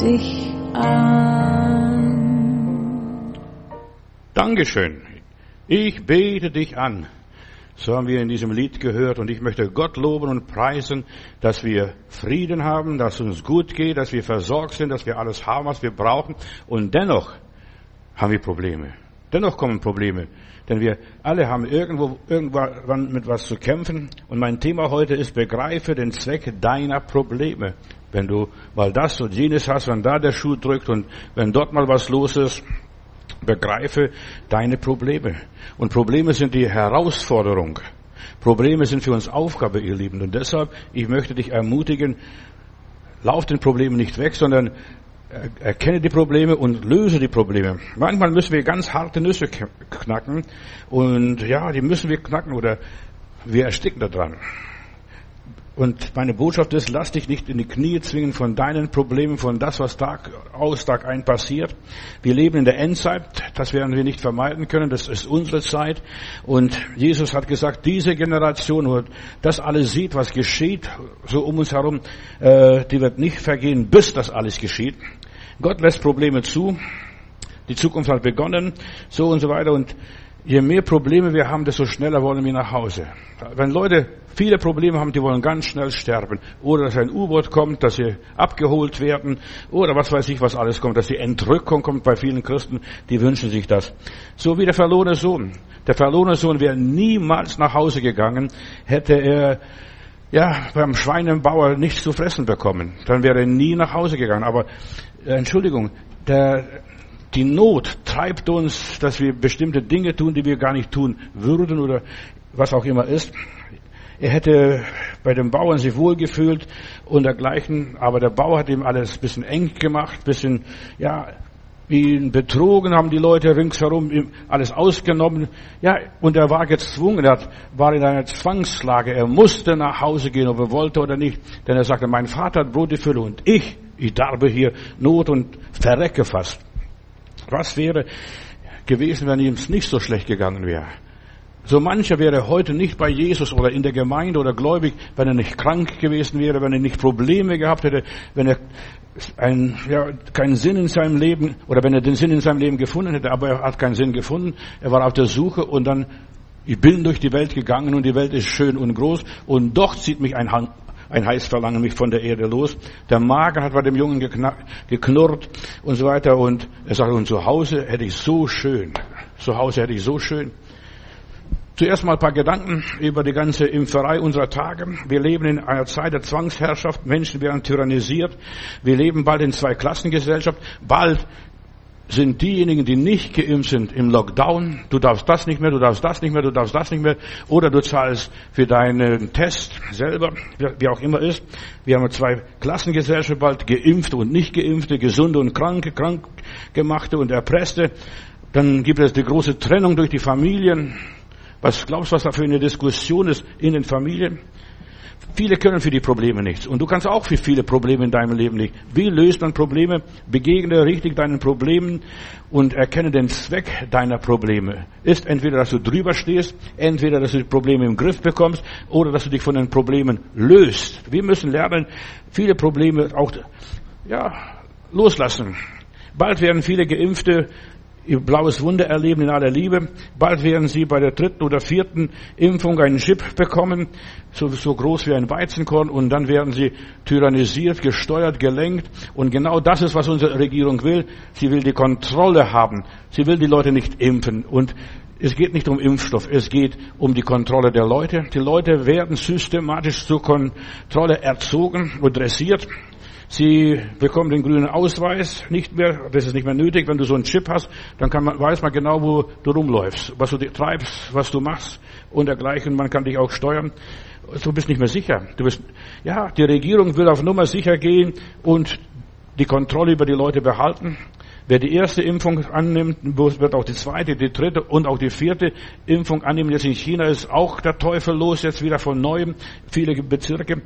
dich an. Dankeschön. Ich bete dich an. So haben wir in diesem Lied gehört und ich möchte Gott loben und preisen, dass wir Frieden haben, dass es uns gut geht, dass wir versorgt sind, dass wir alles haben, was wir brauchen und dennoch haben wir Probleme. Dennoch kommen Probleme, denn wir alle haben irgendwo irgendwann mit was zu kämpfen und mein Thema heute ist begreife den Zweck deiner Probleme. Wenn du mal das und jenes hast, wenn da der Schuh drückt und wenn dort mal was los ist, begreife deine Probleme. Und Probleme sind die Herausforderung. Probleme sind für uns Aufgabe, ihr Lieben. Und deshalb, ich möchte dich ermutigen, lauf den Problemen nicht weg, sondern erkenne die Probleme und löse die Probleme. Manchmal müssen wir ganz harte Nüsse knacken und ja, die müssen wir knacken oder wir ersticken daran. Und meine Botschaft ist, lass dich nicht in die Knie zwingen von deinen Problemen, von das, was Tag aus, Tag ein passiert. Wir leben in der Endzeit, das werden wir nicht vermeiden können, das ist unsere Zeit. Und Jesus hat gesagt, diese Generation, wo das alles sieht, was geschieht, so um uns herum, äh, die wird nicht vergehen, bis das alles geschieht. Gott lässt Probleme zu, die Zukunft hat begonnen, so und so weiter. Und je mehr Probleme wir haben, desto schneller wollen wir nach Hause. Wenn Leute viele Probleme haben, die wollen ganz schnell sterben. Oder dass ein U-Boot kommt, dass sie abgeholt werden. Oder was weiß ich, was alles kommt. Dass die Entrückung kommt bei vielen Christen, die wünschen sich das. So wie der verlorene Sohn. Der verlorene Sohn wäre niemals nach Hause gegangen, hätte er ja, beim Schweinebauer nichts zu fressen bekommen. Dann wäre er nie nach Hause gegangen. Aber, äh, Entschuldigung, der, die Not treibt uns, dass wir bestimmte Dinge tun, die wir gar nicht tun würden oder was auch immer ist. Er hätte bei den Bauern sich wohlgefühlt und dergleichen, aber der Bauer hat ihm alles ein bisschen eng gemacht, ein bisschen, ja, ihn betrogen, haben die Leute ringsherum ihm alles ausgenommen. Ja, und er war gezwungen, er war in einer Zwangslage. Er musste nach Hause gehen, ob er wollte oder nicht. Denn er sagte, mein Vater hat Brot die Fülle und ich, ich darbe hier Not und verrecke fast. Was wäre gewesen, wenn ihm es nicht so schlecht gegangen wäre? So mancher wäre heute nicht bei Jesus oder in der Gemeinde oder gläubig, wenn er nicht krank gewesen wäre, wenn er nicht Probleme gehabt hätte, wenn er ein, ja, keinen Sinn in seinem Leben oder wenn er den Sinn in seinem Leben gefunden hätte, aber er hat keinen Sinn gefunden. Er war auf der Suche und dann, ich bin durch die Welt gegangen und die Welt ist schön und groß und doch zieht mich ein, ein Heißverlangen mich von der Erde los. Der Magen hat bei dem Jungen geknurrt und so weiter und er sagt, und zu Hause hätte ich so schön. Zu Hause hätte ich so schön. Zuerst mal ein paar Gedanken über die ganze Impferei unserer Tage. Wir leben in einer Zeit der Zwangsherrschaft. Menschen werden tyrannisiert. Wir leben bald in zwei Klassengesellschaft. Bald sind diejenigen, die nicht geimpft sind, im Lockdown. Du darfst das nicht mehr, du darfst das nicht mehr, du darfst das nicht mehr. Oder du zahlst für deinen Test selber, wie auch immer ist. Wir haben zwei Klassengesellschaften bald, geimpfte und nicht geimpfte, gesunde und kranke, krankgemachte und erpresste. Dann gibt es die große Trennung durch die Familien. Was glaubst du, was da für eine Diskussion ist in den Familien? Viele können für die Probleme nichts. Und du kannst auch für viele Probleme in deinem Leben nicht. Wie löst man Probleme? Begegne richtig deinen Problemen und erkenne den Zweck deiner Probleme. Ist entweder, dass du drüber stehst, entweder, dass du die Probleme im Griff bekommst oder dass du dich von den Problemen löst. Wir müssen lernen, viele Probleme auch, ja, loslassen. Bald werden viele Geimpfte ihr blaues Wunder erleben in aller Liebe. Bald werden sie bei der dritten oder vierten Impfung einen Chip bekommen, so, so groß wie ein Weizenkorn, und dann werden sie tyrannisiert, gesteuert, gelenkt. Und genau das ist, was unsere Regierung will. Sie will die Kontrolle haben. Sie will die Leute nicht impfen. Und es geht nicht um Impfstoff, es geht um die Kontrolle der Leute. Die Leute werden systematisch zur Kontrolle erzogen und dressiert. Sie bekommen den grünen Ausweis nicht mehr, das ist nicht mehr nötig. Wenn du so einen Chip hast, dann kann man, weiß man genau, wo du rumläufst, was du treibst, was du machst und dergleichen. Man kann dich auch steuern. Du bist nicht mehr sicher. Du bist, ja, die Regierung will auf Nummer sicher gehen und die Kontrolle über die Leute behalten. Wer die erste Impfung annimmt, wird auch die zweite, die dritte und auch die vierte Impfung annehmen. Jetzt in China ist auch der Teufel los, jetzt wieder von neuem, viele Bezirke.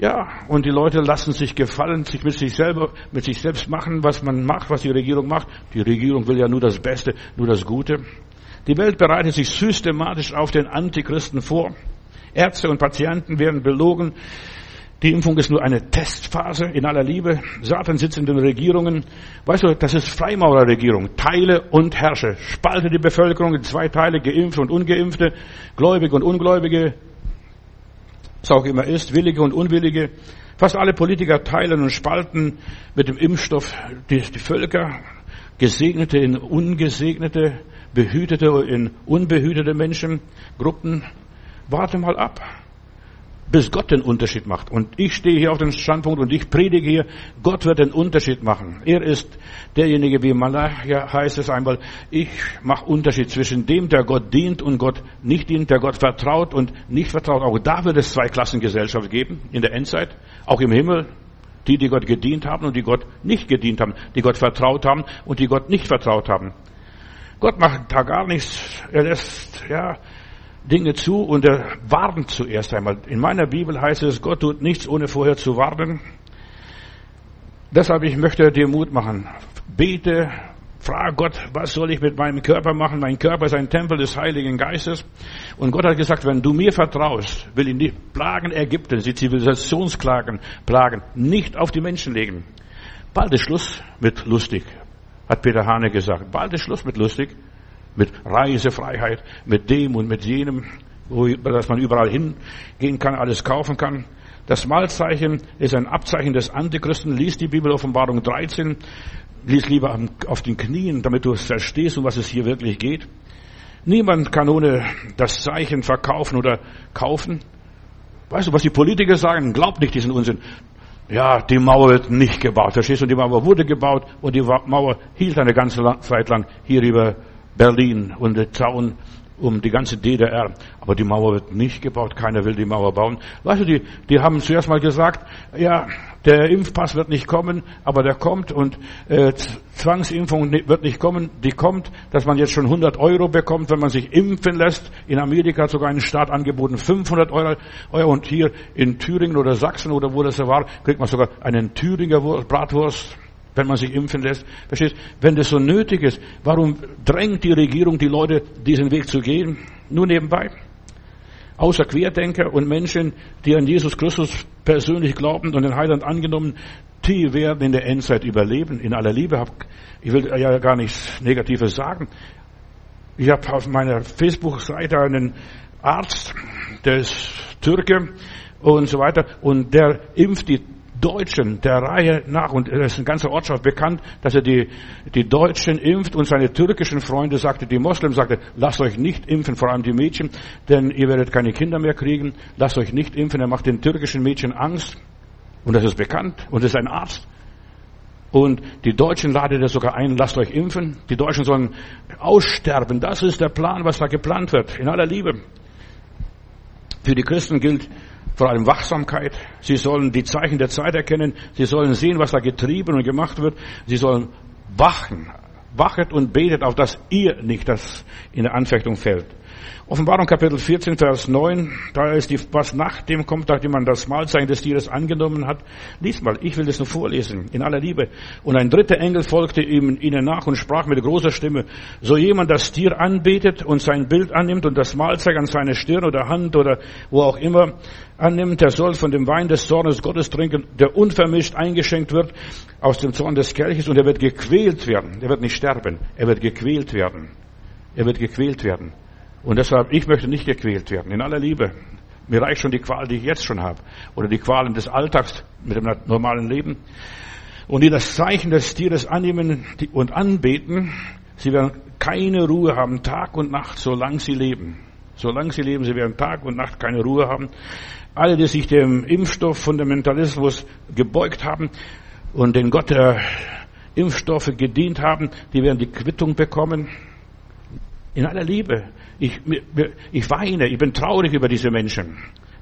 Ja, und die Leute lassen sich gefallen, sich mit sich selber, mit sich selbst machen, was man macht, was die Regierung macht. Die Regierung will ja nur das Beste, nur das Gute. Die Welt bereitet sich systematisch auf den Antichristen vor. Ärzte und Patienten werden belogen. Die Impfung ist nur eine Testphase in aller Liebe. Satan sitzt in den Regierungen. Weißt du, das ist Freimaurerregierung. Teile und herrsche. Spalte die Bevölkerung in zwei Teile, Geimpfte und Ungeimpfte, Gläubige und Ungläubige, was auch immer ist, Willige und Unwillige. Fast alle Politiker teilen und spalten mit dem Impfstoff die, die Völker, Gesegnete in Ungesegnete, Behütete in unbehütete Menschen, Gruppen. Warte mal ab bis Gott den Unterschied macht. Und ich stehe hier auf dem Standpunkt und ich predige hier, Gott wird den Unterschied machen. Er ist derjenige, wie Malachia heißt es einmal, ich mache Unterschied zwischen dem, der Gott dient und Gott nicht dient, der Gott vertraut und nicht vertraut. Auch da wird es zwei Klassengesellschaft geben in der Endzeit, auch im Himmel. Die, die Gott gedient haben und die Gott nicht gedient haben, die Gott vertraut haben und die Gott nicht vertraut haben. Gott macht da gar nichts. Er lässt, ja, Dinge zu und er warnt zuerst einmal. In meiner Bibel heißt es, Gott tut nichts, ohne vorher zu warnen. Deshalb, ich möchte dir Mut machen. Bete, frag Gott, was soll ich mit meinem Körper machen? Mein Körper ist ein Tempel des Heiligen Geistes. Und Gott hat gesagt, wenn du mir vertraust, will ich die Plagen Ägyptens, die Zivilisationsklagen, Plagen, nicht auf die Menschen legen. Bald ist Schluss mit lustig, hat Peter Hane gesagt. Bald ist Schluss mit lustig mit Reisefreiheit, mit dem und mit jenem, wo, dass man überall hingehen kann, alles kaufen kann. Das Malzeichen ist ein Abzeichen des Antichristen. Lies die Bibel Offenbarung 13. Lies lieber auf den Knien, damit du verstehst, um was es hier wirklich geht. Niemand kann ohne das Zeichen verkaufen oder kaufen. Weißt du, was die Politiker sagen? Glaub nicht diesen Unsinn. Ja, die Mauer wird nicht gebaut. Verstehst du? Die Mauer wurde gebaut und die Mauer hielt eine ganze Zeit lang hier über Berlin und der Zaun um die ganze DDR. Aber die Mauer wird nicht gebaut. Keiner will die Mauer bauen. Weißt du, die, die haben zuerst mal gesagt, ja, der Impfpass wird nicht kommen, aber der kommt und äh, Zwangsimpfung wird nicht kommen. Die kommt, dass man jetzt schon 100 Euro bekommt, wenn man sich impfen lässt. In Amerika hat sogar ein Staat angeboten 500 Euro, Euro und hier in Thüringen oder Sachsen oder wo das war, kriegt man sogar einen Thüringer Bratwurst wenn man sich impfen lässt. Verstehst? Wenn das so nötig ist, warum drängt die Regierung die Leute, diesen Weg zu gehen? Nur nebenbei. Außer Querdenker und Menschen, die an Jesus Christus persönlich glauben und den Heiland angenommen, die werden in der Endzeit überleben, in aller Liebe. Ich will ja gar nichts Negatives sagen. Ich habe auf meiner Facebook-Seite einen Arzt, der ist Türke und so weiter, und der impft die Deutschen der Reihe nach, und es ist eine ganze Ortschaft bekannt, dass er die, die Deutschen impft und seine türkischen Freunde sagte, die Moslems sagte, lasst euch nicht impfen, vor allem die Mädchen, denn ihr werdet keine Kinder mehr kriegen, lasst euch nicht impfen, er macht den türkischen Mädchen Angst, und das ist bekannt, und das ist ein Arzt. Und die Deutschen laden das sogar ein, lasst euch impfen. Die Deutschen sollen aussterben. Das ist der Plan, was da geplant wird. In aller Liebe. Für die Christen gilt, vor allem Wachsamkeit. Sie sollen die Zeichen der Zeit erkennen. Sie sollen sehen, was da getrieben und gemacht wird. Sie sollen wachen. Wachet und betet, auf dass ihr nicht das in der Anfechtung fällt. Offenbarung Kapitel 14, Vers 9, da ist die, was nach dem kommt, nachdem man das Mahlzeichen des Tieres angenommen hat. Lies mal, ich will das nur vorlesen, in aller Liebe. Und ein dritter Engel folgte ihm, ihnen nach und sprach mit großer Stimme, so jemand das Tier anbetet und sein Bild annimmt und das Mahlzeichen an seine Stirn oder Hand oder wo auch immer annimmt, der soll von dem Wein des Zornes Gottes trinken, der unvermischt eingeschenkt wird aus dem Zorn des Kelches und er wird gequält werden. Er wird nicht sterben, er wird gequält werden. Er wird gequält werden. Und deshalb, ich möchte nicht gequält werden, in aller Liebe. Mir reicht schon die Qual, die ich jetzt schon habe. Oder die Qualen des Alltags mit dem normalen Leben. Und die das Zeichen des Tieres annehmen und anbeten, sie werden keine Ruhe haben, Tag und Nacht, solange sie leben. Solange sie leben, sie werden Tag und Nacht keine Ruhe haben. Alle, die sich dem Impfstoff Fundamentalismus gebeugt haben und den Gott der Impfstoffe gedient haben, die werden die Quittung bekommen. In aller Liebe. Ich, ich weine, ich bin traurig über diese Menschen.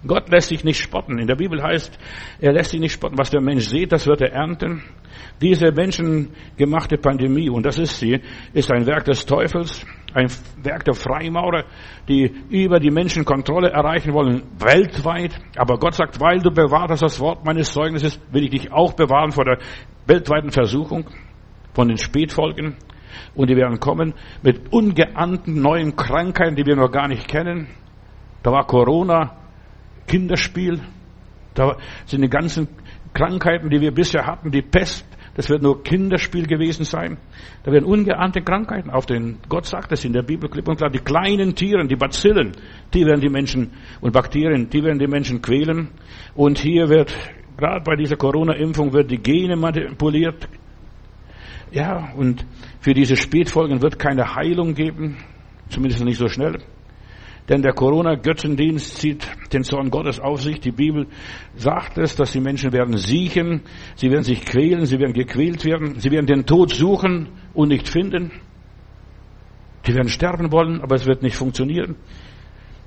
Gott lässt sich nicht spotten. In der Bibel heißt, er lässt sich nicht spotten. Was der Mensch sieht, das wird er ernten. Diese menschengemachte Pandemie, und das ist sie, ist ein Werk des Teufels, ein Werk der Freimaurer, die über die Menschen Kontrolle erreichen wollen, weltweit. Aber Gott sagt, weil du bewahrt hast das Wort meines Zeugnisses, will ich dich auch bewahren vor der weltweiten Versuchung, von den Spätfolgen. Und die werden kommen mit ungeahnten neuen Krankheiten, die wir noch gar nicht kennen. Da war Corona, Kinderspiel. Da sind die ganzen Krankheiten, die wir bisher hatten, die Pest, das wird nur Kinderspiel gewesen sein. Da werden ungeahnte Krankheiten auf den, Gott sagt es in der Bibel klipp und klar, die kleinen Tieren, die Bazillen, die werden die Menschen und Bakterien, die werden die Menschen quälen. Und hier wird, gerade bei dieser Corona-Impfung, wird die Gene manipuliert. Ja, und für diese Spätfolgen wird keine Heilung geben, zumindest nicht so schnell. Denn der Corona-Götzendienst zieht den Zorn Gottes auf sich. Die Bibel sagt es, dass die Menschen werden siechen, sie werden sich quälen, sie werden gequält werden, sie werden den Tod suchen und nicht finden. Die werden sterben wollen, aber es wird nicht funktionieren.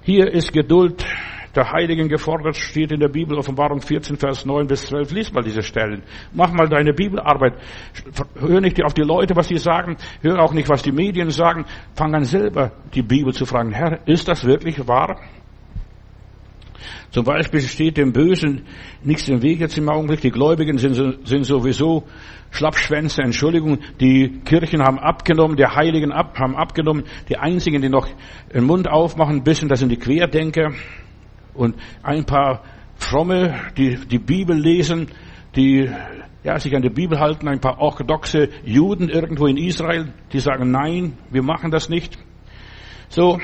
Hier ist Geduld der Heiligen gefordert, steht in der Bibel, Offenbarung 14, Vers 9 bis 12. Lies mal diese Stellen. Mach mal deine Bibelarbeit. Hör nicht auf die Leute, was sie sagen. Hör auch nicht, was die Medien sagen. Fang an selber die Bibel zu fragen. Herr, ist das wirklich wahr? Zum Beispiel steht dem Bösen nichts im Weg jetzt im Augenblick. Die Gläubigen sind, sind sowieso Schlappschwänze, Entschuldigung. Die Kirchen haben abgenommen, die Heiligen ab, haben abgenommen. Die einzigen, die noch den Mund aufmachen, bisschen, das sind die Querdenker und ein paar Fromme, die die Bibel lesen, die ja, sich an die Bibel halten, ein paar orthodoxe Juden irgendwo in Israel, die sagen, nein, wir machen das nicht. So,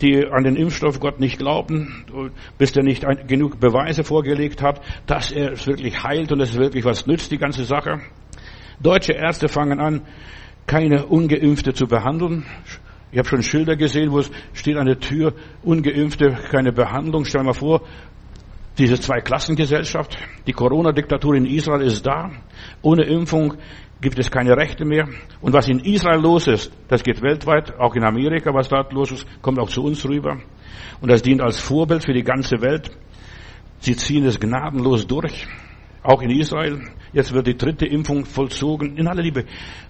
die an den Impfstoff Gott nicht glauben, bis er nicht genug Beweise vorgelegt hat, dass er es wirklich heilt und es wirklich was nützt, die ganze Sache. Deutsche Ärzte fangen an, keine Ungeimpfte zu behandeln. Ich habe schon Schilder gesehen, wo es steht an der Tür, ungeimpfte, keine Behandlung. Stell mal vor, diese Zweiklassengesellschaft, die Corona-Diktatur in Israel ist da. Ohne Impfung gibt es keine Rechte mehr. Und was in Israel los ist, das geht weltweit, auch in Amerika, was dort los ist, kommt auch zu uns rüber. Und das dient als Vorbild für die ganze Welt. Sie ziehen es gnadenlos durch. Auch in Israel. Jetzt wird die dritte Impfung vollzogen. In aller Liebe.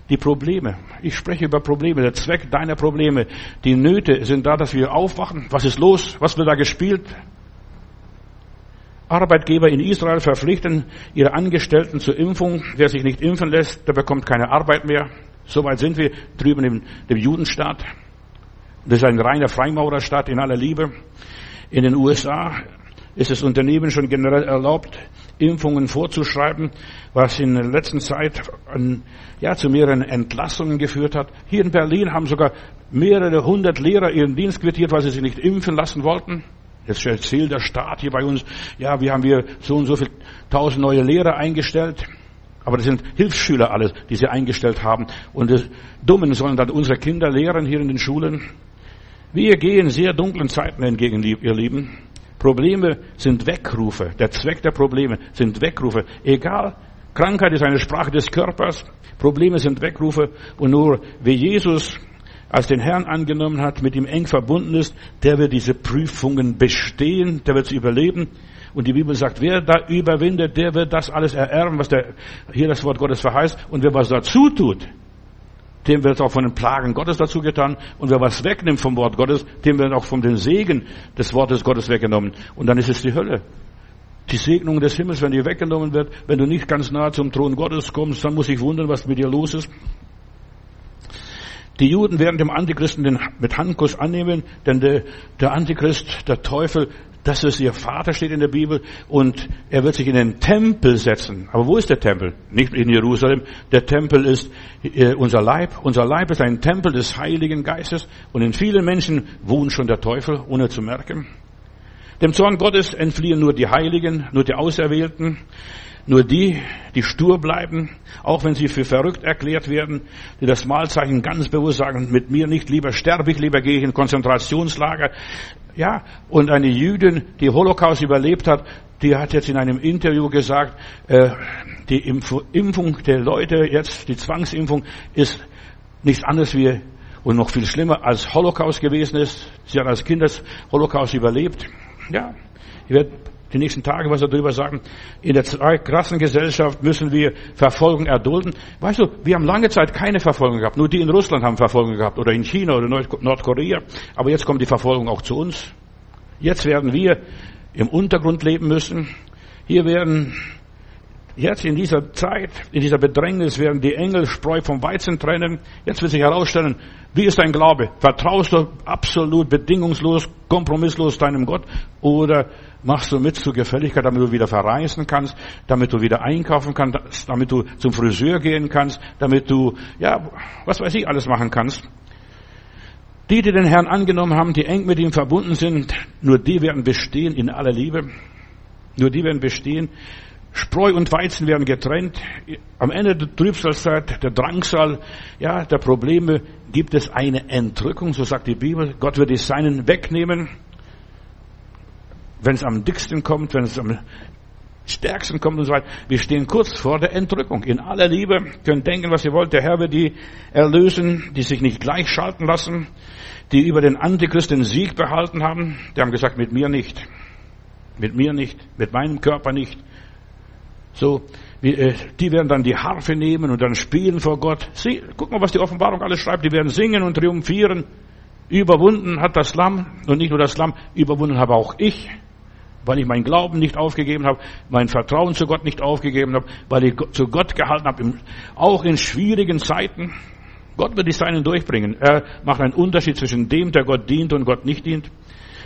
Die Probleme. Ich spreche über Probleme. Der Zweck deiner Probleme. Die Nöte sind da, dass wir aufwachen. Was ist los? Was wird da gespielt? Arbeitgeber in Israel verpflichten ihre Angestellten zur Impfung. Wer sich nicht impfen lässt, der bekommt keine Arbeit mehr. Soweit sind wir drüben im dem Judenstaat. Das ist ein reiner Freimaurerstaat in aller Liebe. In den USA ist es Unternehmen schon generell erlaubt, Impfungen vorzuschreiben, was in der letzten Zeit an, ja, zu mehreren Entlassungen geführt hat. Hier in Berlin haben sogar mehrere hundert Lehrer ihren Dienst quittiert, weil sie sich nicht impfen lassen wollten. Jetzt erzählt der Staat hier bei uns, ja, wir haben hier so und so viel tausend neue Lehrer eingestellt. Aber das sind Hilfsschüler alles, die sie eingestellt haben. Und die Dummen sollen dann unsere Kinder lehren hier in den Schulen. Wir gehen sehr dunklen Zeiten entgegen, ihr Lieben. Probleme sind Weckrufe. Der Zweck der Probleme sind Weckrufe. Egal, Krankheit ist eine Sprache des Körpers. Probleme sind Weckrufe. Und nur wer Jesus als den Herrn angenommen hat, mit ihm eng verbunden ist, der wird diese Prüfungen bestehen, der wird sie überleben. Und die Bibel sagt, wer da überwindet, der wird das alles ererben, was der, hier das Wort Gottes verheißt. Und wer was dazu tut, dem wird auch von den Plagen Gottes dazu getan. Und wer was wegnimmt vom Wort Gottes, dem wird auch von den Segen des Wortes Gottes weggenommen. Und dann ist es die Hölle. Die Segnung des Himmels, wenn die weggenommen wird, wenn du nicht ganz nahe zum Thron Gottes kommst, dann muss ich wundern, was mit dir los ist. Die Juden werden dem Antichristen den mit Handkuss annehmen, denn der, der Antichrist, der Teufel, das ist ihr Vater, steht in der Bibel, und er wird sich in den Tempel setzen. Aber wo ist der Tempel? Nicht in Jerusalem. Der Tempel ist äh, unser Leib. Unser Leib ist ein Tempel des Heiligen Geistes, und in vielen Menschen wohnt schon der Teufel, ohne zu merken. Dem Zorn Gottes entfliehen nur die Heiligen, nur die Auserwählten. Nur die, die stur bleiben, auch wenn sie für verrückt erklärt werden, die das Mahlzeichen ganz bewusst sagen, mit mir nicht, lieber sterbe ich, lieber gehe ich in Konzentrationslager. Ja, und eine Jüdin, die Holocaust überlebt hat, die hat jetzt in einem Interview gesagt, äh, die Impfung der Leute jetzt, die Zwangsimpfung ist nichts anderes wie und noch viel schlimmer als Holocaust gewesen ist. Sie hat als Kind das Holocaust überlebt. Ja, ich werde die nächsten Tage was darüber sagen. In der krassen Gesellschaft müssen wir Verfolgung erdulden. Weißt du, wir haben lange Zeit keine Verfolgung gehabt. Nur die in Russland haben Verfolgung gehabt oder in China oder Nordkorea. Aber jetzt kommt die Verfolgung auch zu uns. Jetzt werden wir im Untergrund leben müssen. Hier werden jetzt in dieser Zeit, in dieser Bedrängnis werden die Engel Spreu vom Weizen trennen. Jetzt wird sich herausstellen, wie ist dein Glaube? Vertraust du absolut bedingungslos, kompromisslos deinem Gott oder machst du mit zur Gefälligkeit, damit du wieder verreisen kannst, damit du wieder einkaufen kannst, damit du zum Friseur gehen kannst, damit du, ja, was weiß ich, alles machen kannst. Die, die den Herrn angenommen haben, die eng mit ihm verbunden sind, nur die werden bestehen in aller Liebe. Nur die werden bestehen. Spreu und Weizen werden getrennt. Am Ende der Trübsalzeit, der Drangsal, ja, der Probleme gibt es eine Entrückung, so sagt die Bibel. Gott wird die Seinen wegnehmen. Wenn es am dicksten kommt, wenn es am stärksten kommt und so weiter. Wir stehen kurz vor der Entrückung. In aller Liebe könnt denken, was ihr wollt. Der Herr wird die erlösen, die sich nicht gleichschalten lassen, die über den Antichrist den Sieg behalten haben. Die haben gesagt, mit mir nicht. Mit mir nicht. Mit meinem Körper nicht. So, äh, die werden dann die Harfe nehmen und dann spielen vor Gott. Sie, guck mal, was die Offenbarung alles schreibt. Die werden singen und triumphieren. Überwunden hat das Lamm und nicht nur das Lamm, überwunden habe auch ich weil ich meinen Glauben nicht aufgegeben habe, mein Vertrauen zu Gott nicht aufgegeben habe, weil ich zu Gott gehalten habe, auch in schwierigen Zeiten. Gott wird die Seinen durchbringen. Er macht einen Unterschied zwischen dem, der Gott dient und Gott nicht dient.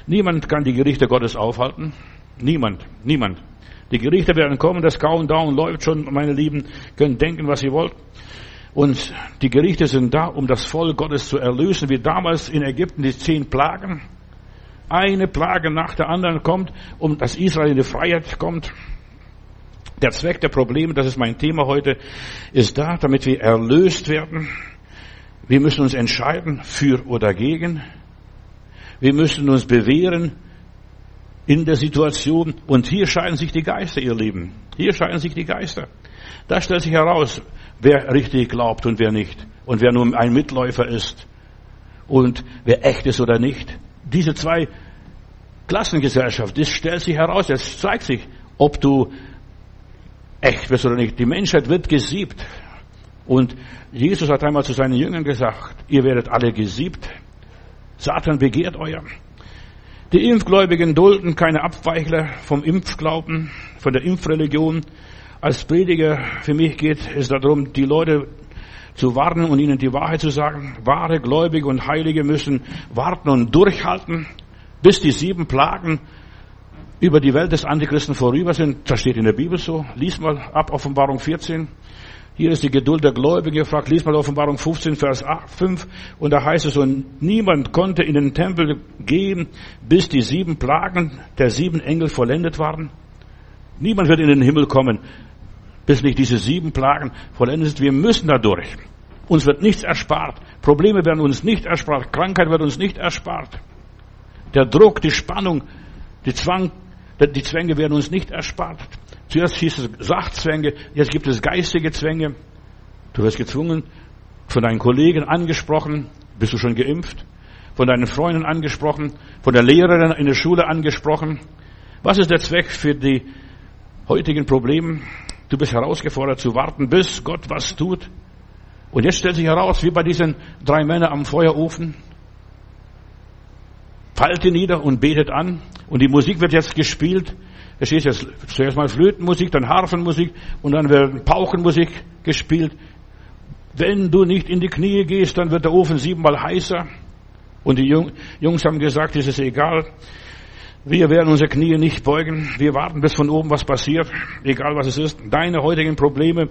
Niemand kann die Gerichte Gottes aufhalten. Niemand, niemand. Die Gerichte werden kommen, das Countdown läuft schon, meine Lieben, könnt denken, was ihr wollt. Und die Gerichte sind da, um das Volk Gottes zu erlösen, wie damals in Ägypten die zehn Plagen. Eine Plage nach der anderen kommt, um dass Israel in die Freiheit kommt. Der Zweck der Probleme, das ist mein Thema heute, ist da, damit wir erlöst werden. Wir müssen uns entscheiden, für oder gegen. Wir müssen uns bewähren in der Situation. Und hier scheiden sich die Geister, ihr Lieben. Hier scheiden sich die Geister. Da stellt sich heraus, wer richtig glaubt und wer nicht. Und wer nur ein Mitläufer ist. Und wer echt ist oder nicht diese zwei Klassengesellschaft, das stellt sich heraus, es zeigt sich, ob du echt bist oder nicht. Die Menschheit wird gesiebt. Und Jesus hat einmal zu seinen Jüngern gesagt, ihr werdet alle gesiebt. Satan begehrt euer. Die Impfgläubigen dulden keine Abweichler vom Impfglauben, von der Impfreligion. Als Prediger für mich geht es darum, die Leute zu warnen und ihnen die Wahrheit zu sagen. Wahre Gläubige und Heilige müssen warten und durchhalten, bis die sieben Plagen über die Welt des Antichristen vorüber sind. Das steht in der Bibel so. Lies mal ab Offenbarung 14. Hier ist die Geduld der Gläubigen gefragt. Lies mal Offenbarung 15, Vers 8, 5. Und da heißt es, und niemand konnte in den Tempel gehen, bis die sieben Plagen der sieben Engel vollendet waren. Niemand wird in den Himmel kommen, bis nicht diese sieben Plagen vollendet sind. Wir müssen da durch. Uns wird nichts erspart. Probleme werden uns nicht erspart. Krankheit wird uns nicht erspart. Der Druck, die Spannung, die Zwang, die Zwänge werden uns nicht erspart. Zuerst hieß es Sachzwänge, jetzt gibt es geistige Zwänge. Du wirst gezwungen, von deinen Kollegen angesprochen, bist du schon geimpft, von deinen Freunden angesprochen, von der Lehrerin in der Schule angesprochen. Was ist der Zweck für die heutigen Probleme? Du bist herausgefordert zu warten, bis Gott was tut. Und jetzt stellt sich heraus, wie bei diesen drei Männern am Feuerofen, fallt nieder und betet an. Und die Musik wird jetzt gespielt. Es ist jetzt zuerst mal Flötenmusik, dann Harfenmusik und dann wird Pauchenmusik gespielt. Wenn du nicht in die Knie gehst, dann wird der Ofen siebenmal heißer. Und die Jungs haben gesagt, es ist egal. Wir werden unsere Knie nicht beugen. Wir warten, bis von oben was passiert, egal was es ist. Deine heutigen Probleme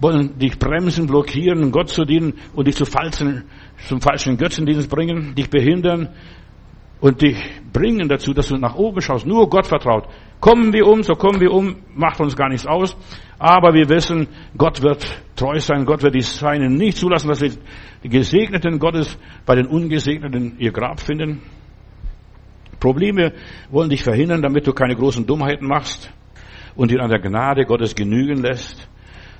wollen dich bremsen, blockieren, Gott zu dienen und dich zu falschen, zum falschen Götzendienst bringen, dich behindern und dich bringen dazu, dass du nach oben schaust. Nur Gott vertraut. Kommen wir um, so kommen wir um, macht uns gar nichts aus. Aber wir wissen, Gott wird treu sein, Gott wird die Seinen nicht zulassen, dass die Gesegneten Gottes bei den Ungesegneten ihr Grab finden. Probleme wollen dich verhindern, damit du keine großen Dummheiten machst und dir an der Gnade Gottes genügen lässt.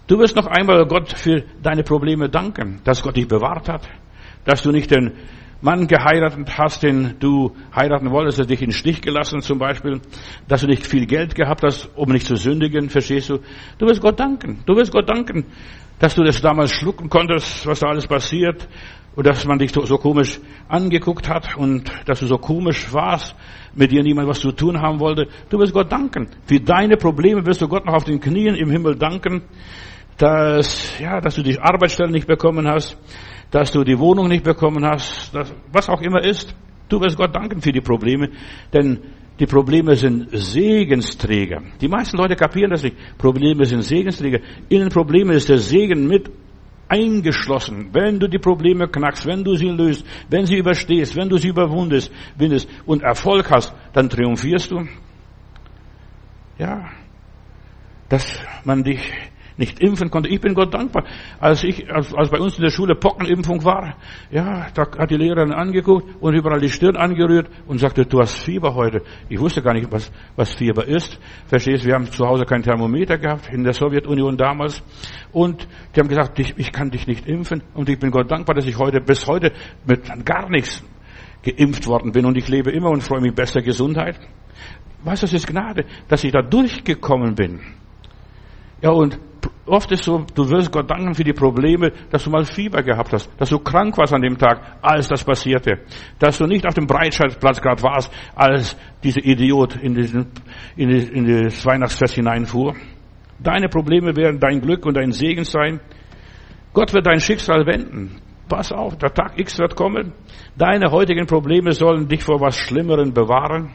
Du wirst noch einmal Gott für deine Probleme danken, dass Gott dich bewahrt hat, dass du nicht den Mann geheiratet hast, den du heiraten wolltest, der dich in den Stich gelassen zum Beispiel, dass du nicht viel Geld gehabt hast, um nicht zu sündigen, verstehst du? Du wirst Gott danken. Du wirst Gott danken, dass du das damals schlucken konntest, was da alles passiert, und dass man dich so komisch angeguckt hat und dass du so komisch warst, mit dir niemand was zu tun haben wollte. Du wirst Gott danken. Für deine Probleme wirst du Gott noch auf den Knien im Himmel danken, dass, ja, dass du die Arbeitsstelle nicht bekommen hast, dass du die Wohnung nicht bekommen hast, dass, was auch immer ist. Du wirst Gott danken für die Probleme, denn die Probleme sind Segensträger. Die meisten Leute kapieren das nicht. Probleme sind Segensträger. In den Problemen ist der Segen mit eingeschlossen. Wenn du die Probleme knackst, wenn du sie löst, wenn sie überstehst, wenn du sie überwundest, windest und Erfolg hast, dann triumphierst du. Ja, dass man dich nicht impfen konnte. Ich bin Gott dankbar. Als ich, als, als bei uns in der Schule Pockenimpfung war, ja, da hat die Lehrerin angeguckt und überall die Stirn angerührt und sagte, du hast Fieber heute. Ich wusste gar nicht, was, was Fieber ist. Verstehst, wir haben zu Hause kein Thermometer gehabt, in der Sowjetunion damals. Und die haben gesagt, ich, ich kann dich nicht impfen. Und ich bin Gott dankbar, dass ich heute, bis heute mit gar nichts geimpft worden bin und ich lebe immer und freue mich bester Gesundheit. Was, das ist Gnade, dass ich da durchgekommen bin. Ja, und oft ist so, du wirst Gott danken für die Probleme, dass du mal Fieber gehabt hast, dass du krank warst an dem Tag, als das passierte, dass du nicht auf dem Breitscheidplatz gerade warst, als dieser Idiot in, diesen, in, die, in das Weihnachtsfest hineinfuhr. Deine Probleme werden dein Glück und dein Segen sein. Gott wird dein Schicksal wenden. Pass auf, der Tag X wird kommen. Deine heutigen Probleme sollen dich vor was Schlimmerem bewahren.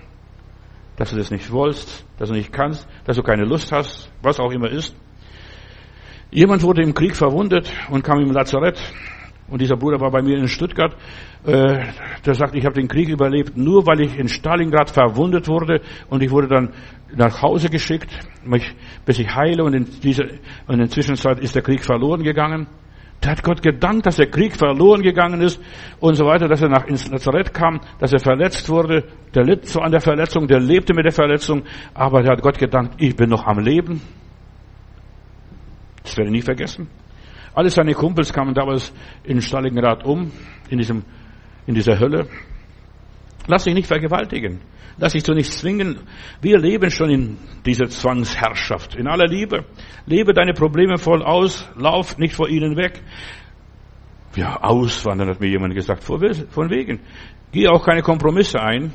Dass du das nicht wolltest, dass du nicht kannst, dass du keine Lust hast, was auch immer ist. Jemand wurde im Krieg verwundet und kam im Lazarett. Und dieser Bruder war bei mir in Stuttgart. Äh, der sagt, ich habe den Krieg überlebt, nur weil ich in Stalingrad verwundet wurde. Und ich wurde dann nach Hause geschickt, bis ich heile. Und in dieser, und in der Zwischenzeit ist der Krieg verloren gegangen. Da hat Gott gedankt, dass der Krieg verloren gegangen ist und so weiter, dass er nach ins Lazarett kam, dass er verletzt wurde. Der litt so an der Verletzung, der lebte mit der Verletzung, aber er hat Gott gedankt, ich bin noch am Leben. Das werde ich nie vergessen. Alle seine Kumpels kamen damals in Stalingrad um, in diesem, in dieser Hölle. Lass dich nicht vergewaltigen. Lass dich zu nichts zwingen. Wir leben schon in dieser Zwangsherrschaft. In aller Liebe. Lebe deine Probleme voll aus. Lauf nicht vor ihnen weg. Ja, auswandern, hat mir jemand gesagt. Von wegen. Geh auch keine Kompromisse ein.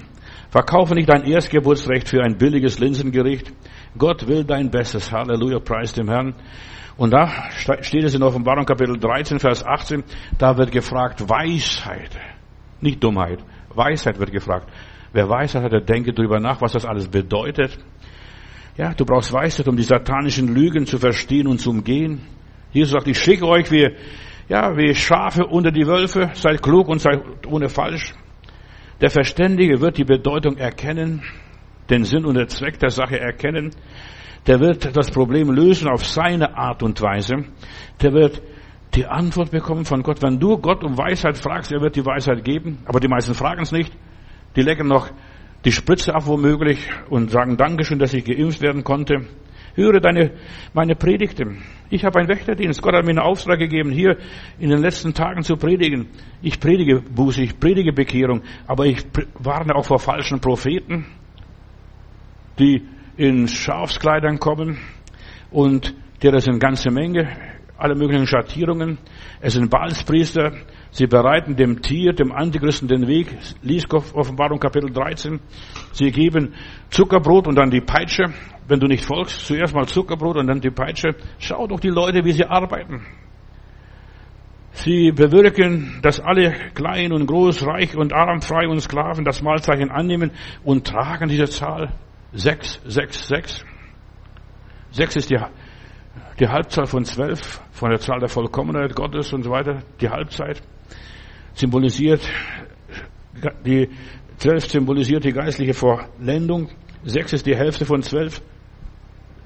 Verkaufe nicht dein Erstgeburtsrecht für ein billiges Linsengericht. Gott will dein Bestes. Halleluja, preis dem Herrn. Und da steht es in Offenbarung Kapitel 13, Vers 18, da wird gefragt Weisheit, nicht Dummheit, Weisheit wird gefragt. Wer Weisheit hat, der denke darüber nach, was das alles bedeutet. Ja, du brauchst Weisheit, um die satanischen Lügen zu verstehen und zu umgehen. Jesus sagt, ich schicke euch wie, ja, wie Schafe unter die Wölfe, seid klug und seid ohne falsch. Der Verständige wird die Bedeutung erkennen, den Sinn und den Zweck der Sache erkennen der wird das Problem lösen auf seine Art und Weise. Der wird die Antwort bekommen von Gott. Wenn du Gott um Weisheit fragst, er wird die Weisheit geben. Aber die meisten fragen es nicht. Die lecken noch die Spritze ab womöglich und sagen Dankeschön, dass ich geimpft werden konnte. Höre deine, meine Predigte. Ich habe einen Wächterdienst. Gott hat mir einen Auftrag gegeben, hier in den letzten Tagen zu predigen. Ich predige Buße, ich predige Bekehrung, aber ich warne auch vor falschen Propheten, die in Schafskleidern kommen und der sind ganze Menge, alle möglichen Schattierungen. Es sind Balspriester, sie bereiten dem Tier, dem Antichristen den Weg. Lies Offenbarung Kapitel 13. Sie geben Zuckerbrot und dann die Peitsche. Wenn du nicht folgst, zuerst mal Zuckerbrot und dann die Peitsche. Schau doch die Leute, wie sie arbeiten. Sie bewirken, dass alle klein und groß, reich und arm, frei und Sklaven das Mahlzeichen annehmen und tragen diese Zahl. Sechs, sechs, sechs. Sechs ist die, die Halbzahl von zwölf, von der Zahl der Vollkommenheit Gottes und so weiter. Die Halbzeit symbolisiert, die zwölf symbolisiert die geistliche Vollendung. Sechs ist die Hälfte von zwölf.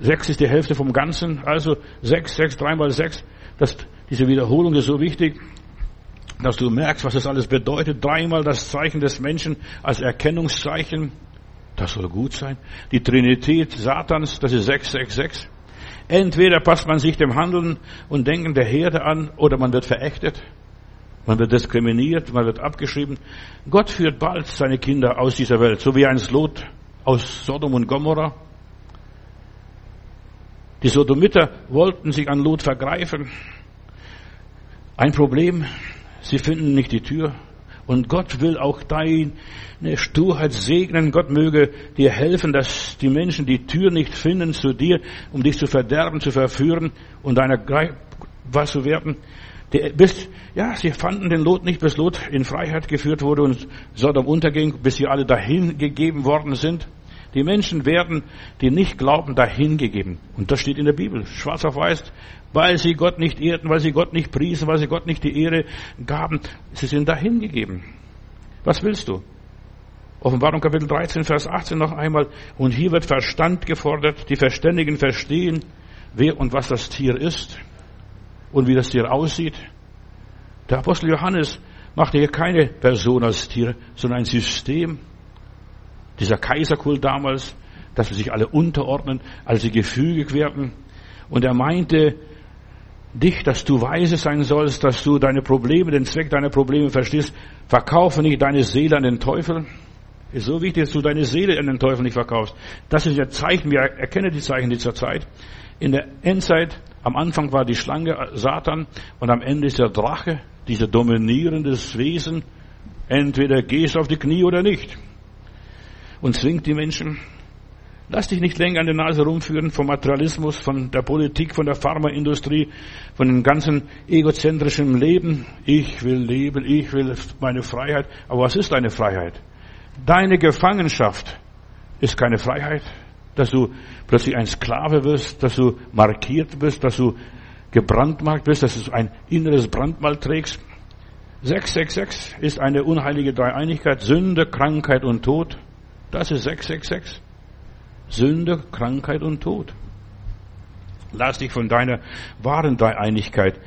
Sechs ist die Hälfte vom Ganzen. Also sechs, sechs, dreimal sechs. Das, diese Wiederholung ist so wichtig, dass du merkst, was das alles bedeutet. Dreimal das Zeichen des Menschen als Erkennungszeichen. Das soll gut sein. Die Trinität Satans, das ist 666. Entweder passt man sich dem Handeln und Denken der Herde an oder man wird verächtet. Man wird diskriminiert, man wird abgeschrieben. Gott führt bald seine Kinder aus dieser Welt, so wie ein Lot aus Sodom und Gomorra. Die Sodomiter wollten sich an Lot vergreifen. Ein Problem, sie finden nicht die Tür. Und Gott will auch deine Sturheit segnen. Gott möge dir helfen, dass die Menschen die Tür nicht finden zu dir, um dich zu verderben, zu verführen und deiner was zu werden. Bis, ja, sie fanden den Lot nicht, bis Lot in Freiheit geführt wurde und Sodom unterging, bis sie alle dahin gegeben worden sind. Die Menschen werden, die nicht glauben, dahingegeben. Und das steht in der Bibel, schwarz auf weiß, weil sie Gott nicht ehrten, weil sie Gott nicht priesen, weil sie Gott nicht die Ehre gaben. Sie sind dahingegeben. Was willst du? Offenbarung Kapitel 13, Vers 18 noch einmal. Und hier wird Verstand gefordert. Die Verständigen verstehen, wer und was das Tier ist und wie das Tier aussieht. Der Apostel Johannes machte hier keine Person als Tier, sondern ein System dieser Kaiserkult damals, dass sie sich alle unterordnen, als sie gefügig werden. Und er meinte dich, dass du weise sein sollst, dass du deine Probleme, den Zweck deiner Probleme verstehst. Verkaufe nicht deine Seele an den Teufel. Ist so wichtig, dass du deine Seele an den Teufel nicht verkaufst. Das ist ja Zeichen, wir erkennen die Zeichen dieser Zeit. In der Endzeit, am Anfang war die Schlange Satan und am Ende ist der Drache, dieser dominierende Wesen. Entweder gehst du auf die Knie oder nicht und zwingt die Menschen. Lass dich nicht länger an der Nase rumführen vom Materialismus, von der Politik, von der Pharmaindustrie, von dem ganzen egozentrischen Leben. Ich will leben, ich will meine Freiheit. Aber was ist deine Freiheit? Deine Gefangenschaft ist keine Freiheit, dass du plötzlich ein Sklave wirst, dass du markiert bist, dass du gebrandmarkt bist, dass du ein inneres Brandmal trägst. 666 ist eine unheilige Dreieinigkeit, Sünde, Krankheit und Tod. Das ist 666. Sünde, Krankheit und Tod. Lass dich von deiner wahren Dreieinigkeit,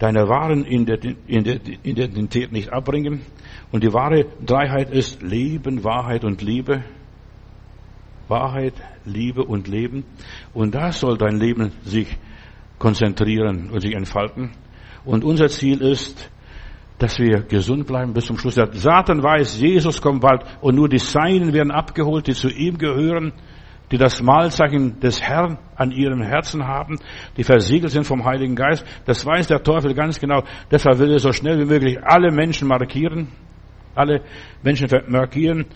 deiner wahren Identität nicht abbringen. Und die wahre Dreiheit ist Leben, Wahrheit und Liebe. Wahrheit, Liebe und Leben. Und da soll dein Leben sich konzentrieren und sich entfalten. Und unser Ziel ist, dass wir gesund bleiben bis zum Schluss. Der Satan weiß, Jesus kommt bald und nur die Seinen werden abgeholt, die zu ihm gehören, die das Mahlzeichen des Herrn an ihrem Herzen haben, die versiegelt sind vom Heiligen Geist. Das weiß der Teufel ganz genau. Deshalb will er so schnell wie möglich alle Menschen markieren, alle Menschen markieren,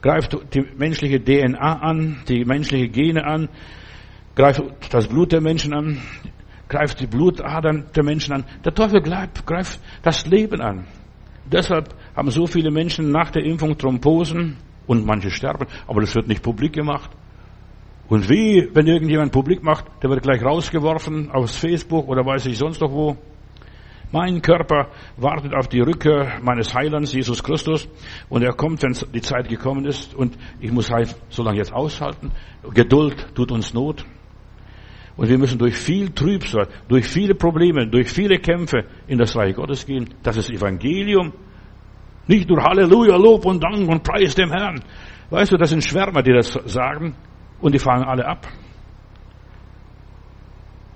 greift die menschliche DNA an, die menschliche Gene an, greift das Blut der Menschen an, greift die Blutadern der Menschen an. Der Teufel greift das Leben an. Deshalb haben so viele Menschen nach der Impfung Thrombosen und manche sterben, aber das wird nicht publik gemacht. Und wie, wenn irgendjemand publik macht, der wird gleich rausgeworfen aus Facebook oder weiß ich sonst noch wo. Mein Körper wartet auf die Rückkehr meines Heilands, Jesus Christus, und er kommt, wenn die Zeit gekommen ist, und ich muss halt so lange jetzt aushalten. Geduld tut uns Not. Und wir müssen durch viel Trübsal, durch viele Probleme, durch viele Kämpfe in das Reich Gottes gehen. Das ist Evangelium. Nicht nur Halleluja, Lob und Dank und Preis dem Herrn. Weißt du, das sind Schwärmer, die das sagen und die fahren alle ab.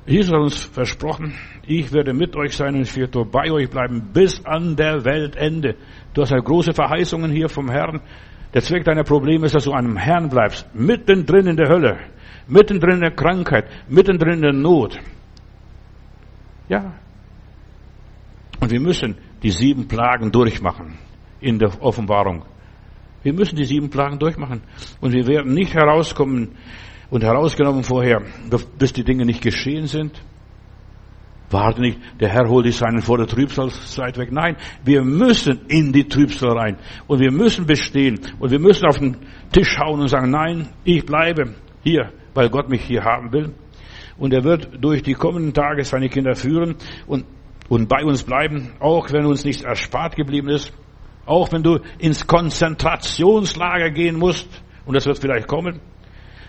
Jesus hat uns versprochen, ich werde mit euch sein und ich werde bei euch bleiben bis an der Weltende. Du hast ja große Verheißungen hier vom Herrn. Der Zweck deiner Probleme ist, dass du einem Herrn bleibst, mittendrin in der Hölle mittendrin in der Krankheit, mittendrin in der Not. Ja. Und wir müssen die sieben Plagen durchmachen in der Offenbarung. Wir müssen die sieben Plagen durchmachen. Und wir werden nicht herauskommen und herausgenommen vorher, bis die Dinge nicht geschehen sind. Warte nicht, der Herr holt die Seinen vor der Trübsalzeit weg. Nein, wir müssen in die Trübsal rein. Und wir müssen bestehen. Und wir müssen auf den Tisch schauen und sagen, nein, ich bleibe hier weil Gott mich hier haben will. Und er wird durch die kommenden Tage seine Kinder führen und, und bei uns bleiben, auch wenn uns nichts erspart geblieben ist, auch wenn du ins Konzentrationslager gehen musst, und das wird vielleicht kommen.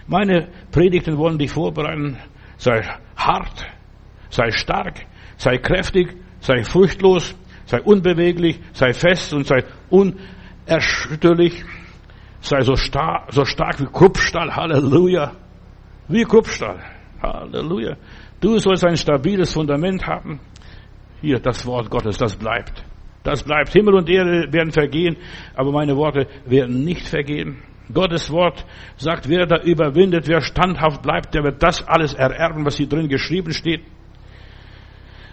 Meine Predigten wollen dich vorbereiten, sei hart, sei stark, sei kräftig, sei furchtlos, sei unbeweglich, sei fest und sei unerschütterlich, sei so, star so stark wie Kruppstahl, Halleluja. Wie Kruppstahl. Halleluja. Du sollst ein stabiles Fundament haben. Hier, das Wort Gottes, das bleibt. Das bleibt. Himmel und Erde werden vergehen, aber meine Worte werden nicht vergehen. Gottes Wort sagt, wer da überwindet, wer standhaft bleibt, der wird das alles ererben, was hier drin geschrieben steht.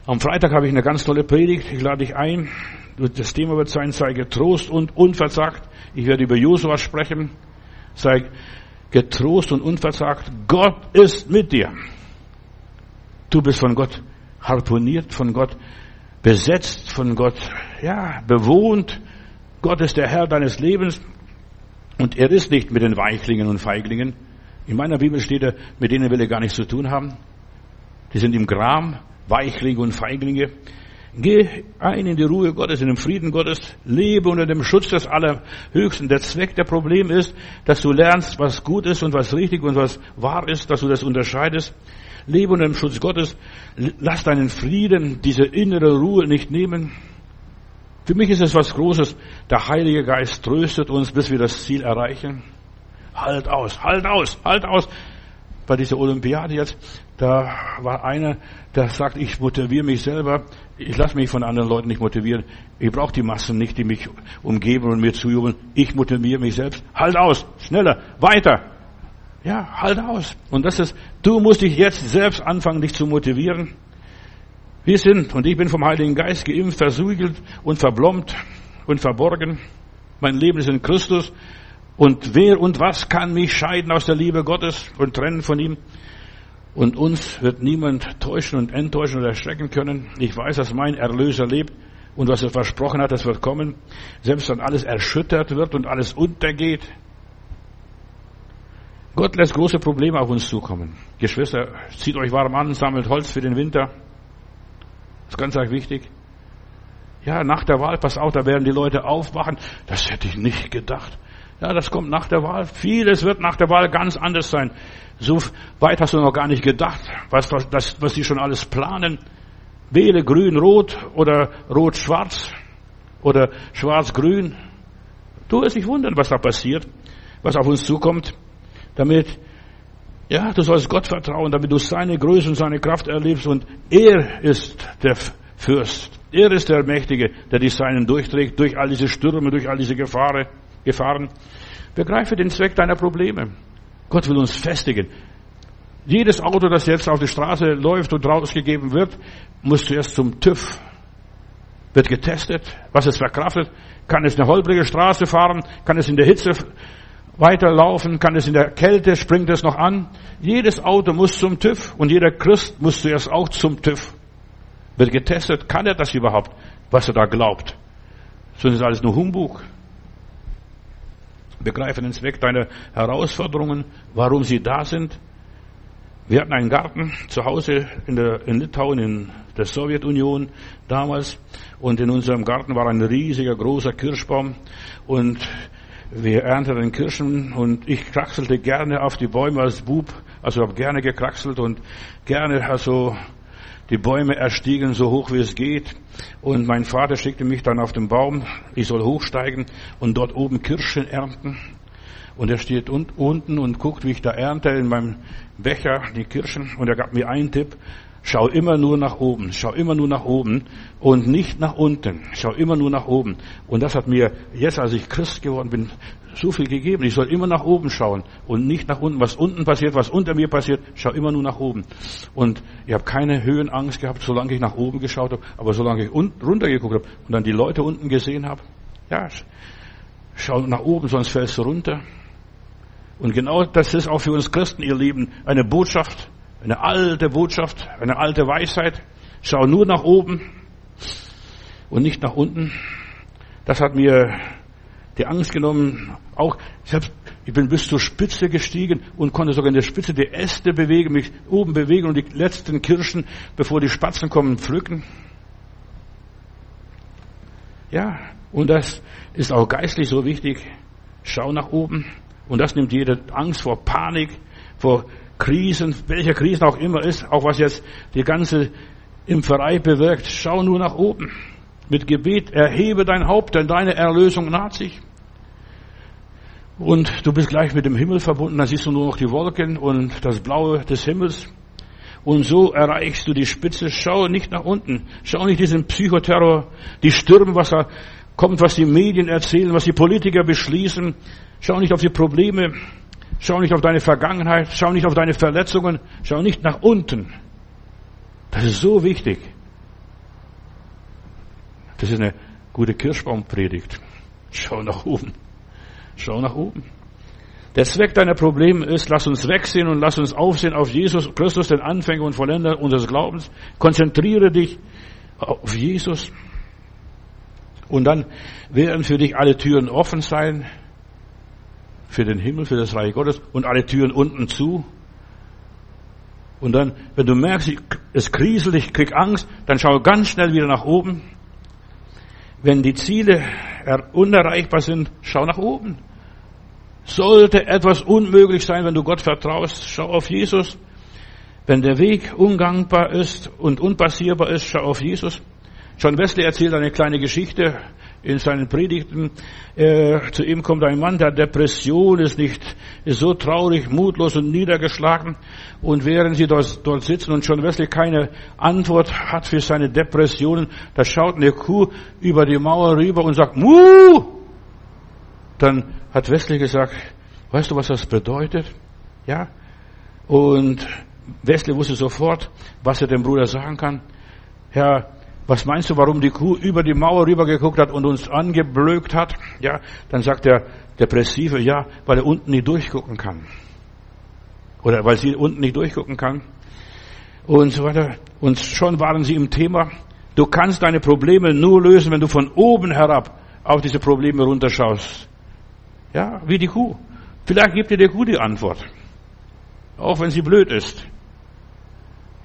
Am Freitag habe ich eine ganz tolle Predigt. Ich lade dich ein. Das Thema wird sein, sei getrost und unversagt. Ich werde über Josua sprechen. Sei getrost und unversagt. Gott ist mit dir. Du bist von Gott harponiert, von Gott besetzt, von Gott, ja, bewohnt. Gott ist der Herr deines Lebens. Und er ist nicht mit den Weichlingen und Feiglingen. In meiner Bibel steht er, mit denen will er gar nichts zu tun haben. Die sind im Gram, Weichlinge und Feiglinge. Geh ein in die Ruhe Gottes, in den Frieden Gottes, lebe unter dem Schutz des Allerhöchsten. Der Zweck der Problem ist, dass du lernst, was gut ist und was richtig und was wahr ist, dass du das unterscheidest. Lebe unter dem Schutz Gottes. Lass deinen Frieden, diese innere Ruhe nicht nehmen. Für mich ist es was Großes. Der Heilige Geist tröstet uns, bis wir das Ziel erreichen. Halt aus, halt aus, halt aus. Bei dieser Olympiade jetzt, da war einer, der sagt, ich motiviere mich selber. Ich lasse mich von anderen Leuten nicht motivieren. Ich brauche die Massen nicht, die mich umgeben und mir zujubeln. Ich motiviere mich selbst. Halt aus, schneller, weiter. Ja, halt aus. Und das ist, du musst dich jetzt selbst anfangen, dich zu motivieren. Wir sind, und ich bin vom Heiligen Geist geimpft, versügelt und verblombt und verborgen. Mein Leben ist in Christus. Und wer und was kann mich scheiden aus der Liebe Gottes und trennen von ihm? Und uns wird niemand täuschen und enttäuschen oder erschrecken können. Ich weiß, dass mein Erlöser lebt und was er versprochen hat, das wird kommen. Selbst wenn alles erschüttert wird und alles untergeht. Gott lässt große Probleme auf uns zukommen. Geschwister, zieht euch warm an, sammelt Holz für den Winter. Das ist ganz arg wichtig. Ja, nach der Wahl, pass auf, da werden die Leute aufwachen. Das hätte ich nicht gedacht. Ja, das kommt nach der Wahl. Vieles wird nach der Wahl ganz anders sein. So weit hast du noch gar nicht gedacht, was, was, was die schon alles planen. Wähle grün-rot oder rot-schwarz oder schwarz-grün. Du wirst dich wundern, was da passiert, was auf uns zukommt, damit ja, du sollst Gott vertrauen, damit du seine Größe und seine Kraft erlebst und er ist der Fürst. Er ist der Mächtige, der die Seinen durchträgt, durch all diese Stürme, durch all diese Gefahren. Gefahren. Begreife den Zweck deiner Probleme. Gott will uns festigen. Jedes Auto, das jetzt auf die Straße läuft und rausgegeben wird, muss zuerst zum TÜV. Wird getestet, was es verkraftet. Kann es eine holprige Straße fahren? Kann es in der Hitze weiterlaufen, kann es in der Kälte, springt es noch an. Jedes Auto muss zum TÜV und jeder Christ muss zuerst auch zum TÜV. Wird getestet, kann er das überhaupt, was er da glaubt? Sonst ist alles nur Humbug. Begreife den Zweck deiner Herausforderungen, warum sie da sind. Wir hatten einen Garten zu Hause in, der, in Litauen, in der Sowjetunion damals. Und in unserem Garten war ein riesiger, großer Kirschbaum. Und wir ernteten Kirschen und ich kraxelte gerne auf die Bäume als Bub. Also habe gerne gekraxelt und gerne also die Bäume erstiegen so hoch wie es geht. Und mein Vater schickte mich dann auf den Baum. Ich soll hochsteigen und dort oben Kirschen ernten. Und er steht unten und guckt, wie ich da ernte in meinem Becher die Kirschen. Und er gab mir einen Tipp. Schau immer nur nach oben, schau immer nur nach oben und nicht nach unten. Schau immer nur nach oben. Und das hat mir jetzt, als ich Christ geworden bin, so viel gegeben. Ich soll immer nach oben schauen und nicht nach unten. Was unten passiert, was unter mir passiert, schau immer nur nach oben. Und ich habe keine Höhenangst gehabt, solange ich nach oben geschaut habe, aber solange ich runter geguckt habe und dann die Leute unten gesehen habe, ja, schau nach oben, sonst fällst du runter. Und genau das ist auch für uns Christen, ihr Lieben, eine Botschaft, eine alte Botschaft, eine alte Weisheit. Schau nur nach oben und nicht nach unten. Das hat mir die Angst genommen. Auch ich, ich bin bis zur Spitze gestiegen und konnte sogar in der Spitze die Äste bewegen, mich oben bewegen und die letzten Kirschen, bevor die Spatzen kommen, pflücken. Ja, und das ist auch geistlich so wichtig. Schau nach oben. Und das nimmt jede Angst vor Panik, vor Krisen, welche Krisen auch immer ist, auch was jetzt die ganze Impferei bewirkt, schau nur nach oben. Mit Gebet erhebe dein Haupt, denn deine Erlösung naht sich. Und du bist gleich mit dem Himmel verbunden, dann siehst du nur noch die Wolken und das Blaue des Himmels. Und so erreichst du die Spitze. Schau nicht nach unten. Schau nicht diesen Psychoterror, die Stürme, was da kommt, was die Medien erzählen, was die Politiker beschließen. Schau nicht auf die Probleme. Schau nicht auf deine Vergangenheit. Schau nicht auf deine Verletzungen. Schau nicht nach unten. Das ist so wichtig. Das ist eine gute Kirschbaumpredigt. Schau nach oben. Schau nach oben. Der Zweck deiner Probleme ist, lass uns wegsehen und lass uns aufsehen auf Jesus Christus, den Anfänger und Vollender unseres Glaubens. Konzentriere dich auf Jesus. Und dann werden für dich alle Türen offen sein. Für den Himmel, für das Reich Gottes. Und alle Türen unten zu. Und dann, wenn du merkst, es kriselt, ich krieg Angst, dann schau ganz schnell wieder nach oben. Wenn die Ziele unerreichbar sind, schau nach oben. Sollte etwas unmöglich sein, wenn du Gott vertraust, schau auf Jesus. Wenn der Weg ungangbar ist und unpassierbar ist, schau auf Jesus. John Wesley erzählt eine kleine Geschichte in seinen Predigten. Äh, zu ihm kommt ein Mann, der Depression ist nicht, ist so traurig, mutlos und niedergeschlagen. Und während sie dort, dort sitzen und John Wesley keine Antwort hat für seine Depressionen, da schaut eine Kuh über die Mauer rüber und sagt, Muh! Dann hat Wesley gesagt, weißt du, was das bedeutet? Ja? Und Wesley wusste sofort, was er dem Bruder sagen kann. Herr, was meinst du, warum die Kuh über die Mauer rübergeguckt hat und uns angeblökt hat? Ja, dann sagt der Depressive, ja, weil er unten nicht durchgucken kann. Oder weil sie unten nicht durchgucken kann. Und so weiter. Und schon waren sie im Thema. Du kannst deine Probleme nur lösen, wenn du von oben herab auf diese Probleme runterschaust. Ja, wie die Kuh. Vielleicht gibt dir die Kuh die Antwort. Auch wenn sie blöd ist.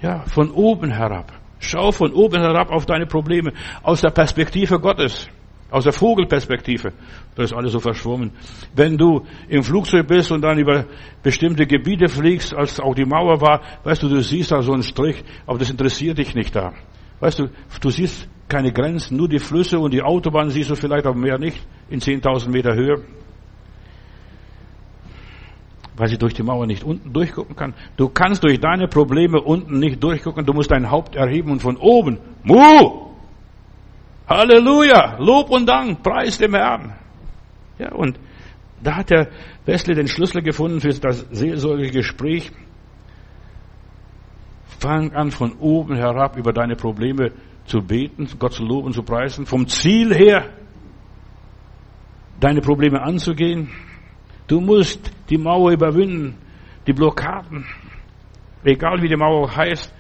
Ja, von oben herab. Schau von oben herab auf deine Probleme. Aus der Perspektive Gottes. Aus der Vogelperspektive. Das ist alles so verschwommen. Wenn du im Flugzeug bist und dann über bestimmte Gebiete fliegst, als auch die Mauer war, weißt du, du siehst da so einen Strich, aber das interessiert dich nicht da. Weißt du, du siehst keine Grenzen, nur die Flüsse und die Autobahn siehst du vielleicht aber mehr nicht in 10.000 Meter Höhe weil sie durch die Mauer nicht unten durchgucken kann. Du kannst durch deine Probleme unten nicht durchgucken. Du musst dein Haupt erheben und von oben. Mu! Halleluja! Lob und Dank! Preis dem Herrn! Ja, und da hat der Wesley den Schlüssel gefunden für das seelsorgliche Gespräch. Fang an, von oben herab über deine Probleme zu beten, Gott zu loben, zu preisen. Vom Ziel her, deine Probleme anzugehen. Du musst die Mauer überwinden, die Blockaden. Egal wie die Mauer heißt,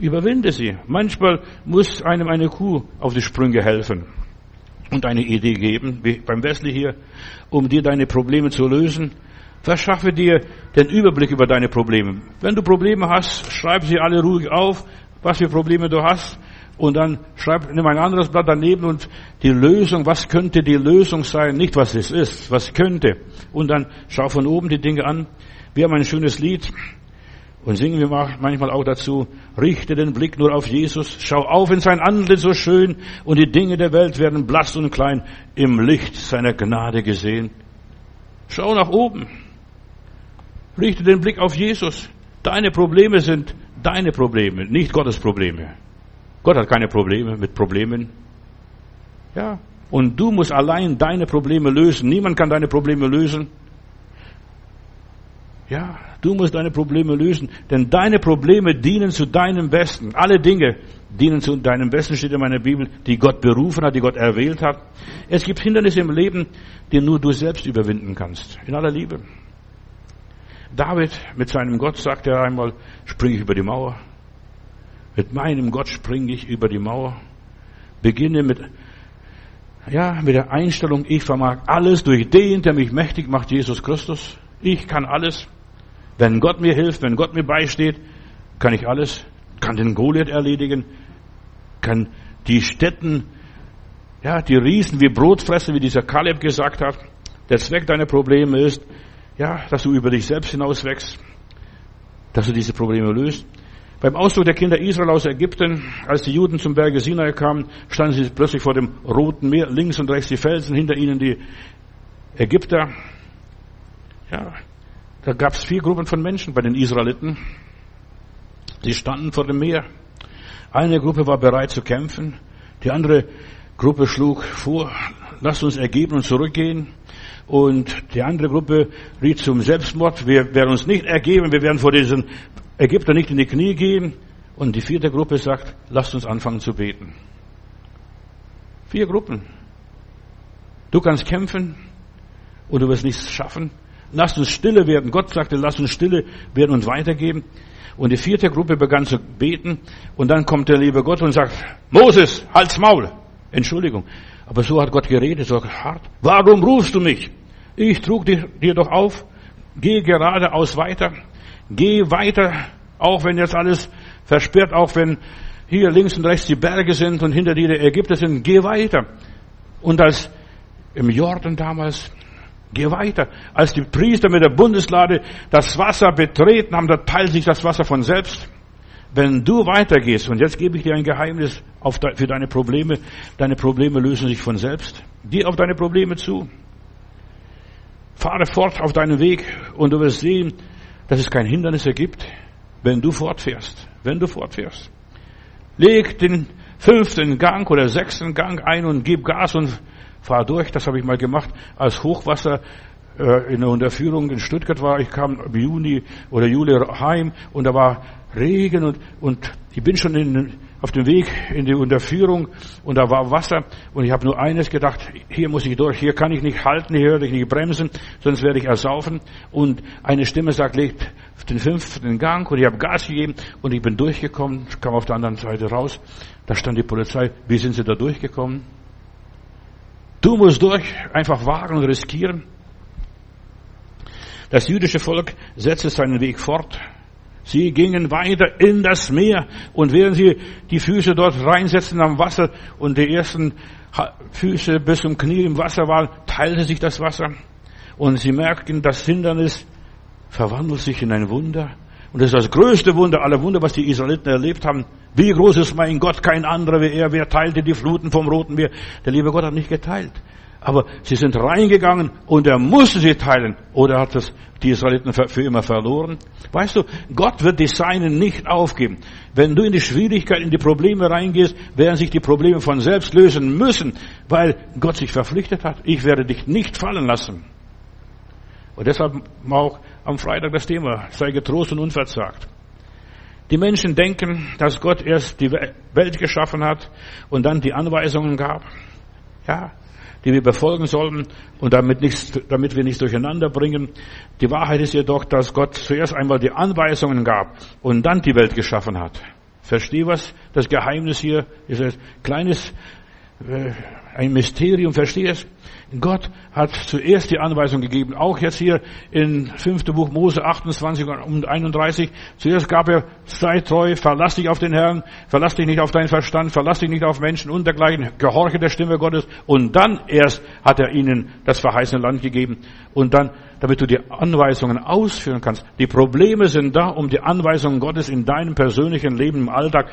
überwinde sie. Manchmal muss einem eine Kuh auf die Sprünge helfen und eine Idee geben, wie beim Wesley hier, um dir deine Probleme zu lösen. Verschaffe dir den Überblick über deine Probleme. Wenn du Probleme hast, schreib sie alle ruhig auf, was für Probleme du hast und dann schreib, nimm ein anderes Blatt daneben und die Lösung, was könnte die Lösung sein? Nicht was es ist, was könnte. Und dann schau von oben die Dinge an. Wir haben ein schönes Lied und singen wir manchmal auch dazu, richte den Blick nur auf Jesus, schau auf in sein Antlitz so schön und die Dinge der Welt werden blass und klein im Licht seiner Gnade gesehen. Schau nach oben. Richte den Blick auf Jesus. Deine Probleme sind deine Probleme, nicht Gottes Probleme. Gott hat keine Probleme mit Problemen. Ja. Und du musst allein deine Probleme lösen. Niemand kann deine Probleme lösen. Ja, du musst deine Probleme lösen, denn deine Probleme dienen zu deinem Besten. Alle Dinge dienen zu deinem Besten, steht in meiner Bibel, die Gott berufen hat, die Gott erwählt hat. Es gibt Hindernisse im Leben, die nur du selbst überwinden kannst. In aller Liebe. David mit seinem Gott sagt er einmal, spring ich über die Mauer. Mit meinem Gott springe ich über die Mauer. Beginne mit, ja, mit der Einstellung, ich vermag alles durch den, der mich mächtig macht, Jesus Christus. Ich kann alles. Wenn Gott mir hilft, wenn Gott mir beisteht, kann ich alles. Kann den Goliath erledigen. Kann die Städten, ja, die Riesen wie Brot fressen, wie dieser Kaleb gesagt hat. Der Zweck deiner Probleme ist, ja, dass du über dich selbst hinauswächst. Dass du diese Probleme löst. Beim Auszug der Kinder Israel aus Ägypten, als die Juden zum Berge Sinai kamen, standen sie plötzlich vor dem Roten Meer, links und rechts die Felsen, hinter ihnen die Ägypter. Ja, da gab es vier Gruppen von Menschen bei den Israeliten. Sie standen vor dem Meer. Eine Gruppe war bereit zu kämpfen. Die andere Gruppe schlug vor, lasst uns ergeben und zurückgehen. Und die andere Gruppe riet zum Selbstmord. Wir werden uns nicht ergeben. Wir werden vor diesen Ägyptern nicht in die Knie gehen. Und die vierte Gruppe sagt, lasst uns anfangen zu beten. Vier Gruppen. Du kannst kämpfen und du wirst nichts schaffen. Lasst uns stille werden. Gott sagte, lasst uns stille werden und weitergeben. Und die vierte Gruppe begann zu beten. Und dann kommt der liebe Gott und sagt, Moses, halt's Maul. Entschuldigung. Aber so hat Gott geredet, so hart. Warum rufst du mich? Ich trug dir, dir doch auf. Geh geradeaus weiter. Geh weiter, auch wenn jetzt alles versperrt, auch wenn hier links und rechts die Berge sind und hinter dir die Ägypter sind. Geh weiter. Und als im Jordan damals, geh weiter. Als die Priester mit der Bundeslade das Wasser betreten haben, da teilt sich das Wasser von selbst. Wenn du weitergehst, und jetzt gebe ich dir ein Geheimnis für deine Probleme, deine Probleme lösen sich von selbst. Geh auf deine Probleme zu. Fahre fort auf deinen Weg und du wirst sehen, dass es kein Hindernis ergibt, wenn du fortfährst. Wenn du fortfährst. Leg den fünften Gang oder sechsten Gang ein und gib Gas und fahr durch. Das habe ich mal gemacht, als Hochwasser äh, in der Unterführung in Stuttgart war. Ich kam im Juni oder Juli heim und da war Regen und, und ich bin schon in, auf dem Weg in die Unterführung und da war Wasser und ich habe nur eines gedacht, hier muss ich durch, hier kann ich nicht halten, hier werde ich nicht bremsen, sonst werde ich ersaufen. Und eine Stimme sagt, legt den fünften Gang und ich habe Gas gegeben und ich bin durchgekommen, kam auf der anderen Seite raus. Da stand die Polizei, wie sind Sie da durchgekommen? Du musst durch, einfach wagen und riskieren. Das jüdische Volk setzte seinen Weg fort. Sie gingen weiter in das Meer und während sie die Füße dort reinsetzten am Wasser und die ersten Füße bis zum Knie im Wasser waren, teilte sich das Wasser und sie merkten, das Hindernis verwandelt sich in ein Wunder. Und das ist das größte Wunder aller Wunder, was die Israeliten erlebt haben. Wie groß ist mein Gott, kein anderer wie er. Wer teilte die Fluten vom Roten Meer? Der liebe Gott hat nicht geteilt. Aber sie sind reingegangen und er musste sie teilen. Oder hat es die Israeliten für immer verloren? Weißt du, Gott wird die Seinen nicht aufgeben. Wenn du in die Schwierigkeit, in die Probleme reingehst, werden sich die Probleme von selbst lösen müssen, weil Gott sich verpflichtet hat. Ich werde dich nicht fallen lassen. Und deshalb auch am Freitag das Thema, sei getrost und unverzagt. Die Menschen denken, dass Gott erst die Welt geschaffen hat und dann die Anweisungen gab. Ja, die wir befolgen sollen und damit, nichts, damit wir nichts durcheinander bringen. Die Wahrheit ist jedoch, dass Gott zuerst einmal die Anweisungen gab und dann die Welt geschaffen hat. Versteh was? Das Geheimnis hier ist ein kleines, äh, ein Mysterium. Versteh es? Gott hat zuerst die Anweisung gegeben, auch jetzt hier in 5. Buch Mose 28 und 31. Zuerst gab er, sei treu, verlass dich auf den Herrn, verlass dich nicht auf deinen Verstand, verlass dich nicht auf Menschen und dergleichen, gehorche der Stimme Gottes. Und dann erst hat er ihnen das verheißene Land gegeben. Und dann, damit du die Anweisungen ausführen kannst. Die Probleme sind da, um die Anweisungen Gottes in deinem persönlichen Leben im Alltag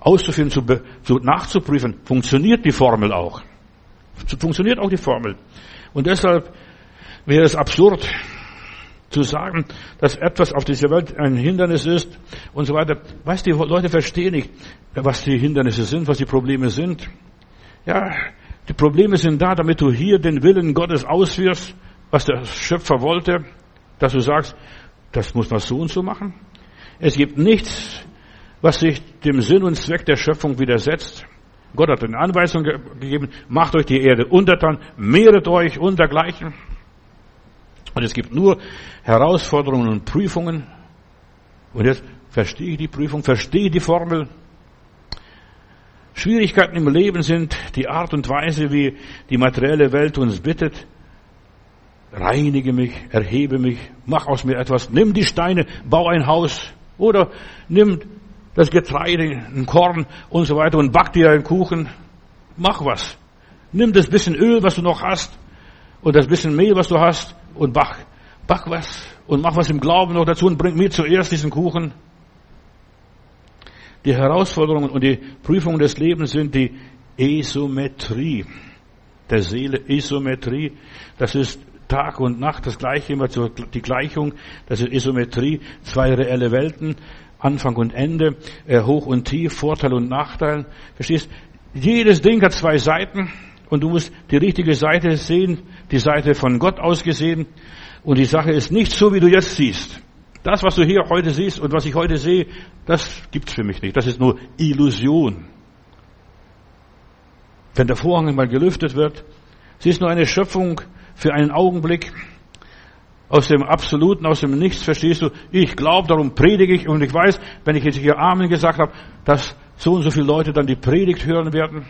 auszuführen, zu, zu nachzuprüfen. Funktioniert die Formel auch? Funktioniert auch die Formel. Und deshalb wäre es absurd zu sagen, dass etwas auf dieser Welt ein Hindernis ist und so weiter. Weißt du, die Leute verstehen nicht, was die Hindernisse sind, was die Probleme sind. Ja, die Probleme sind da, damit du hier den Willen Gottes ausführst, was der Schöpfer wollte, dass du sagst, das muss man so und so machen. Es gibt nichts, was sich dem Sinn und Zweck der Schöpfung widersetzt. Gott hat eine Anweisung gegeben, macht euch die Erde untertan, mehret euch und dergleichen. Und es gibt nur Herausforderungen und Prüfungen. Und jetzt verstehe ich die Prüfung, verstehe die Formel. Schwierigkeiten im Leben sind die Art und Weise, wie die materielle Welt uns bittet. Reinige mich, erhebe mich, mach aus mir etwas, nimm die Steine, bau ein Haus oder nimm das Getreide, ein Korn und so weiter und back dir einen Kuchen. Mach was. Nimm das bisschen Öl, was du noch hast und das bisschen Mehl, was du hast und back. Back was und mach was im Glauben noch dazu und bring mir zuerst diesen Kuchen. Die Herausforderungen und die Prüfungen des Lebens sind die Esometrie der Seele. Esometrie, das ist Tag und Nacht das Gleiche, immer die Gleichung, das ist Esometrie, zwei reelle Welten Anfang und Ende, äh, Hoch und Tief, Vorteil und Nachteil. Verstehst? Jedes Ding hat zwei Seiten und du musst die richtige Seite sehen, die Seite von Gott aus gesehen. Und die Sache ist nicht so, wie du jetzt siehst. Das, was du hier heute siehst und was ich heute sehe, das gibt's für mich nicht. Das ist nur Illusion. Wenn der Vorhang mal gelüftet wird, sie ist nur eine Schöpfung für einen Augenblick. Aus dem Absoluten, aus dem Nichts, verstehst du? Ich glaube, darum predige ich und ich weiß, wenn ich jetzt hier Amen gesagt habe, dass so und so viele Leute dann die Predigt hören werden.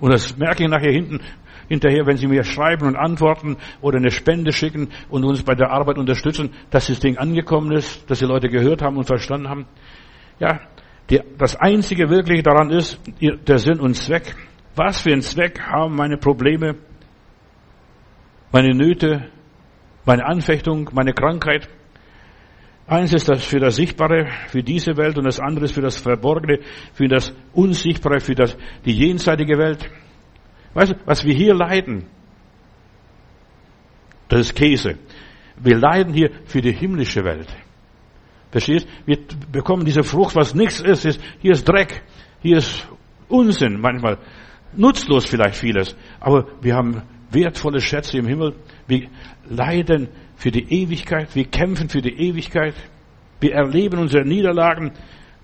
Und das merke ich nachher hinten, hinterher, wenn Sie mir schreiben und antworten oder eine Spende schicken und uns bei der Arbeit unterstützen, dass das Ding angekommen ist, dass die Leute gehört haben und verstanden haben. Ja, die, das Einzige wirklich daran ist, der Sinn und Zweck. Was für einen Zweck haben meine Probleme, meine Nöte, meine Anfechtung, meine Krankheit? Eins ist das für das Sichtbare, für diese Welt und das andere ist für das Verborgene, für das Unsichtbare, für das, die jenseitige Welt. Weißt du, was wir hier leiden, das ist Käse. Wir leiden hier für die himmlische Welt. Verstehst? Wir bekommen diese Frucht, was nichts ist, ist. Hier ist Dreck, hier ist Unsinn manchmal. Nutzlos vielleicht vieles. Aber wir haben wertvolle Schätze im Himmel. Wir leiden für die Ewigkeit. Wir kämpfen für die Ewigkeit. Wir erleben unsere Niederlagen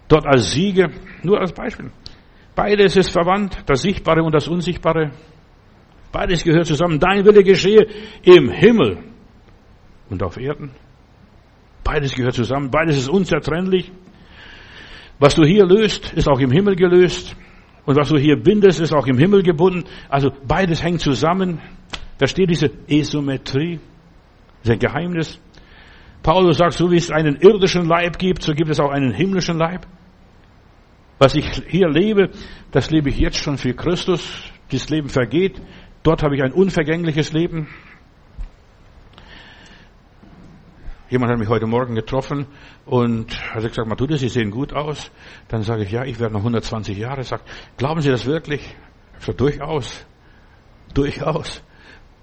dort als Siege. Nur als Beispiel. Beides ist verwandt, das Sichtbare und das Unsichtbare. Beides gehört zusammen. Dein Wille geschehe im Himmel und auf Erden. Beides gehört zusammen. Beides ist unzertrennlich. Was du hier löst, ist auch im Himmel gelöst. Und was du hier bindest, ist auch im Himmel gebunden. Also beides hängt zusammen. Versteht diese Esometrie? Das ist ein Geheimnis. Paulus sagt, so wie es einen irdischen Leib gibt, so gibt es auch einen himmlischen Leib. Was ich hier lebe, das lebe ich jetzt schon für Christus. Dieses Leben vergeht. Dort habe ich ein unvergängliches Leben. Jemand hat mich heute Morgen getroffen und hat gesagt, Matthäus, Sie sehen gut aus. Dann sage ich, ja, ich werde noch 120 Jahre. Sagt, glauben Sie das wirklich? Ich sage, durchaus. Durchaus.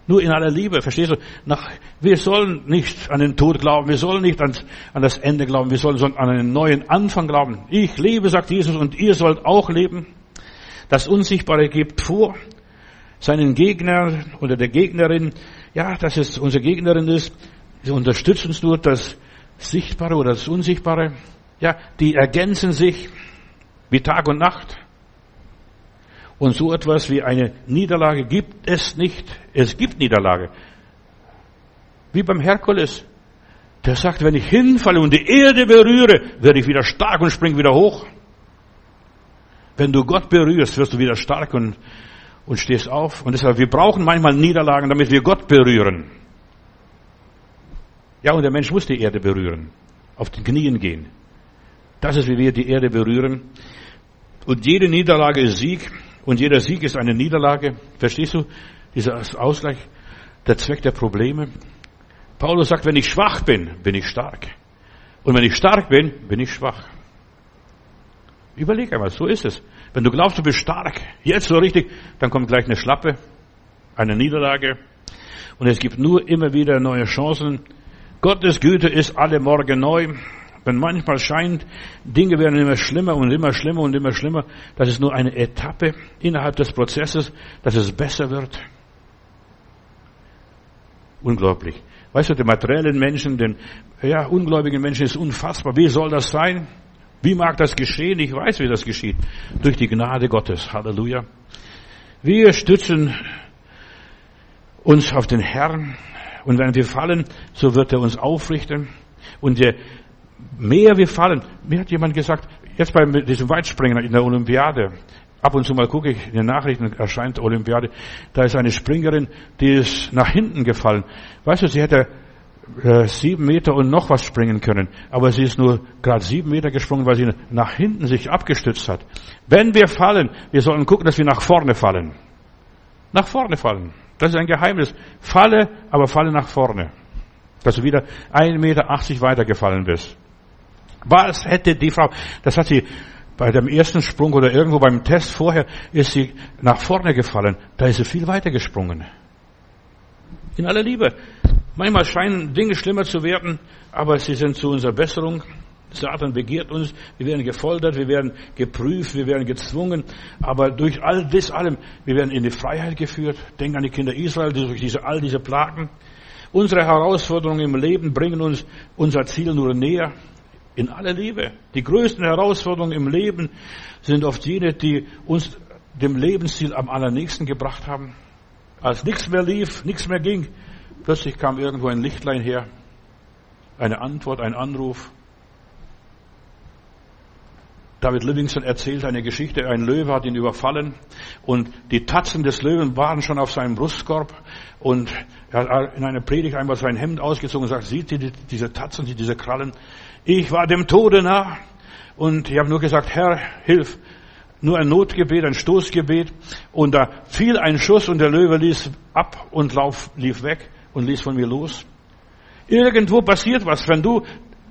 Nur in aller Liebe, verstehst du? Nach, wir sollen nicht an den Tod glauben, wir sollen nicht ans, an das Ende glauben, wir sollen an einen neuen Anfang glauben. Ich lebe, sagt Jesus, und ihr sollt auch leben. Das Unsichtbare gibt vor, seinen Gegner oder der Gegnerin, ja, dass es unsere Gegnerin ist, sie unterstützen uns durch das Sichtbare oder das Unsichtbare. Ja, die ergänzen sich wie Tag und Nacht. Und so etwas wie eine Niederlage gibt es nicht. Es gibt Niederlage. Wie beim Herkules. Der sagt, wenn ich hinfalle und die Erde berühre, werde ich wieder stark und spring wieder hoch. Wenn du Gott berührst, wirst du wieder stark und, und stehst auf. Und deshalb, wir brauchen manchmal Niederlagen, damit wir Gott berühren. Ja, und der Mensch muss die Erde berühren. Auf den Knien gehen. Das ist, wie wir die Erde berühren. Und jede Niederlage ist Sieg. Und jeder Sieg ist eine Niederlage. Verstehst du? Dieser Ausgleich, der Zweck der Probleme. Paulus sagt, wenn ich schwach bin, bin ich stark. Und wenn ich stark bin, bin ich schwach. Überleg einmal, so ist es. Wenn du glaubst, du bist stark, jetzt so richtig, dann kommt gleich eine Schlappe, eine Niederlage. Und es gibt nur immer wieder neue Chancen. Gottes Güte ist alle Morgen neu. Wenn manchmal scheint, Dinge werden immer schlimmer und immer schlimmer und immer schlimmer, das ist nur eine Etappe innerhalb des Prozesses, dass es besser wird. Unglaublich. Weißt du, den materiellen Menschen, den ja, ungläubigen Menschen ist unfassbar. Wie soll das sein? Wie mag das geschehen? Ich weiß, wie das geschieht. Durch die Gnade Gottes. Halleluja. Wir stützen uns auf den Herrn. Und wenn wir fallen, so wird er uns aufrichten. Und je mehr wir fallen, mir hat jemand gesagt, jetzt bei diesem Weitspringen in der Olympiade, ab und zu mal gucke ich in den Nachrichten, erscheint Olympiade, da ist eine Springerin, die ist nach hinten gefallen. Weißt du, sie hätte äh, sieben Meter und noch was springen können, aber sie ist nur gerade sieben Meter gesprungen, weil sie nach hinten sich abgestützt hat. Wenn wir fallen, wir sollen gucken, dass wir nach vorne fallen. Nach vorne fallen. Das ist ein Geheimnis. Falle, aber falle nach vorne. Dass du wieder 1,80 Meter weitergefallen bist. Was hätte die Frau, das hat sie bei dem ersten Sprung oder irgendwo beim Test vorher, ist sie nach vorne gefallen. Da ist sie viel weiter gesprungen. In aller Liebe. Manchmal scheinen Dinge schlimmer zu werden, aber sie sind zu unserer Besserung. Satan begehrt uns, wir werden gefoltert, wir werden geprüft, wir werden gezwungen, aber durch all das allem, wir werden in die Freiheit geführt. Denk an die Kinder Israel, durch diese, all diese Plagen. Unsere Herausforderungen im Leben bringen uns unser Ziel nur näher. In aller Liebe. Die größten Herausforderungen im Leben sind oft jene, die uns dem Lebensziel am allernächsten gebracht haben. Als nichts mehr lief, nichts mehr ging, plötzlich kam irgendwo ein Lichtlein her, eine Antwort, ein Anruf. David Livingston erzählt eine Geschichte, ein Löwe hat ihn überfallen und die Tatzen des Löwen waren schon auf seinem Brustkorb und er hat in einer Predigt einmal sein Hemd ausgezogen und sagt, sieht ihr diese Tatzen, diese Krallen? Ich war dem Tode nah und ich habe nur gesagt, Herr, hilf. Nur ein Notgebet, ein Stoßgebet und da fiel ein Schuss und der Löwe ließ ab und lauf, lief weg und ließ von mir los. Irgendwo passiert was, wenn du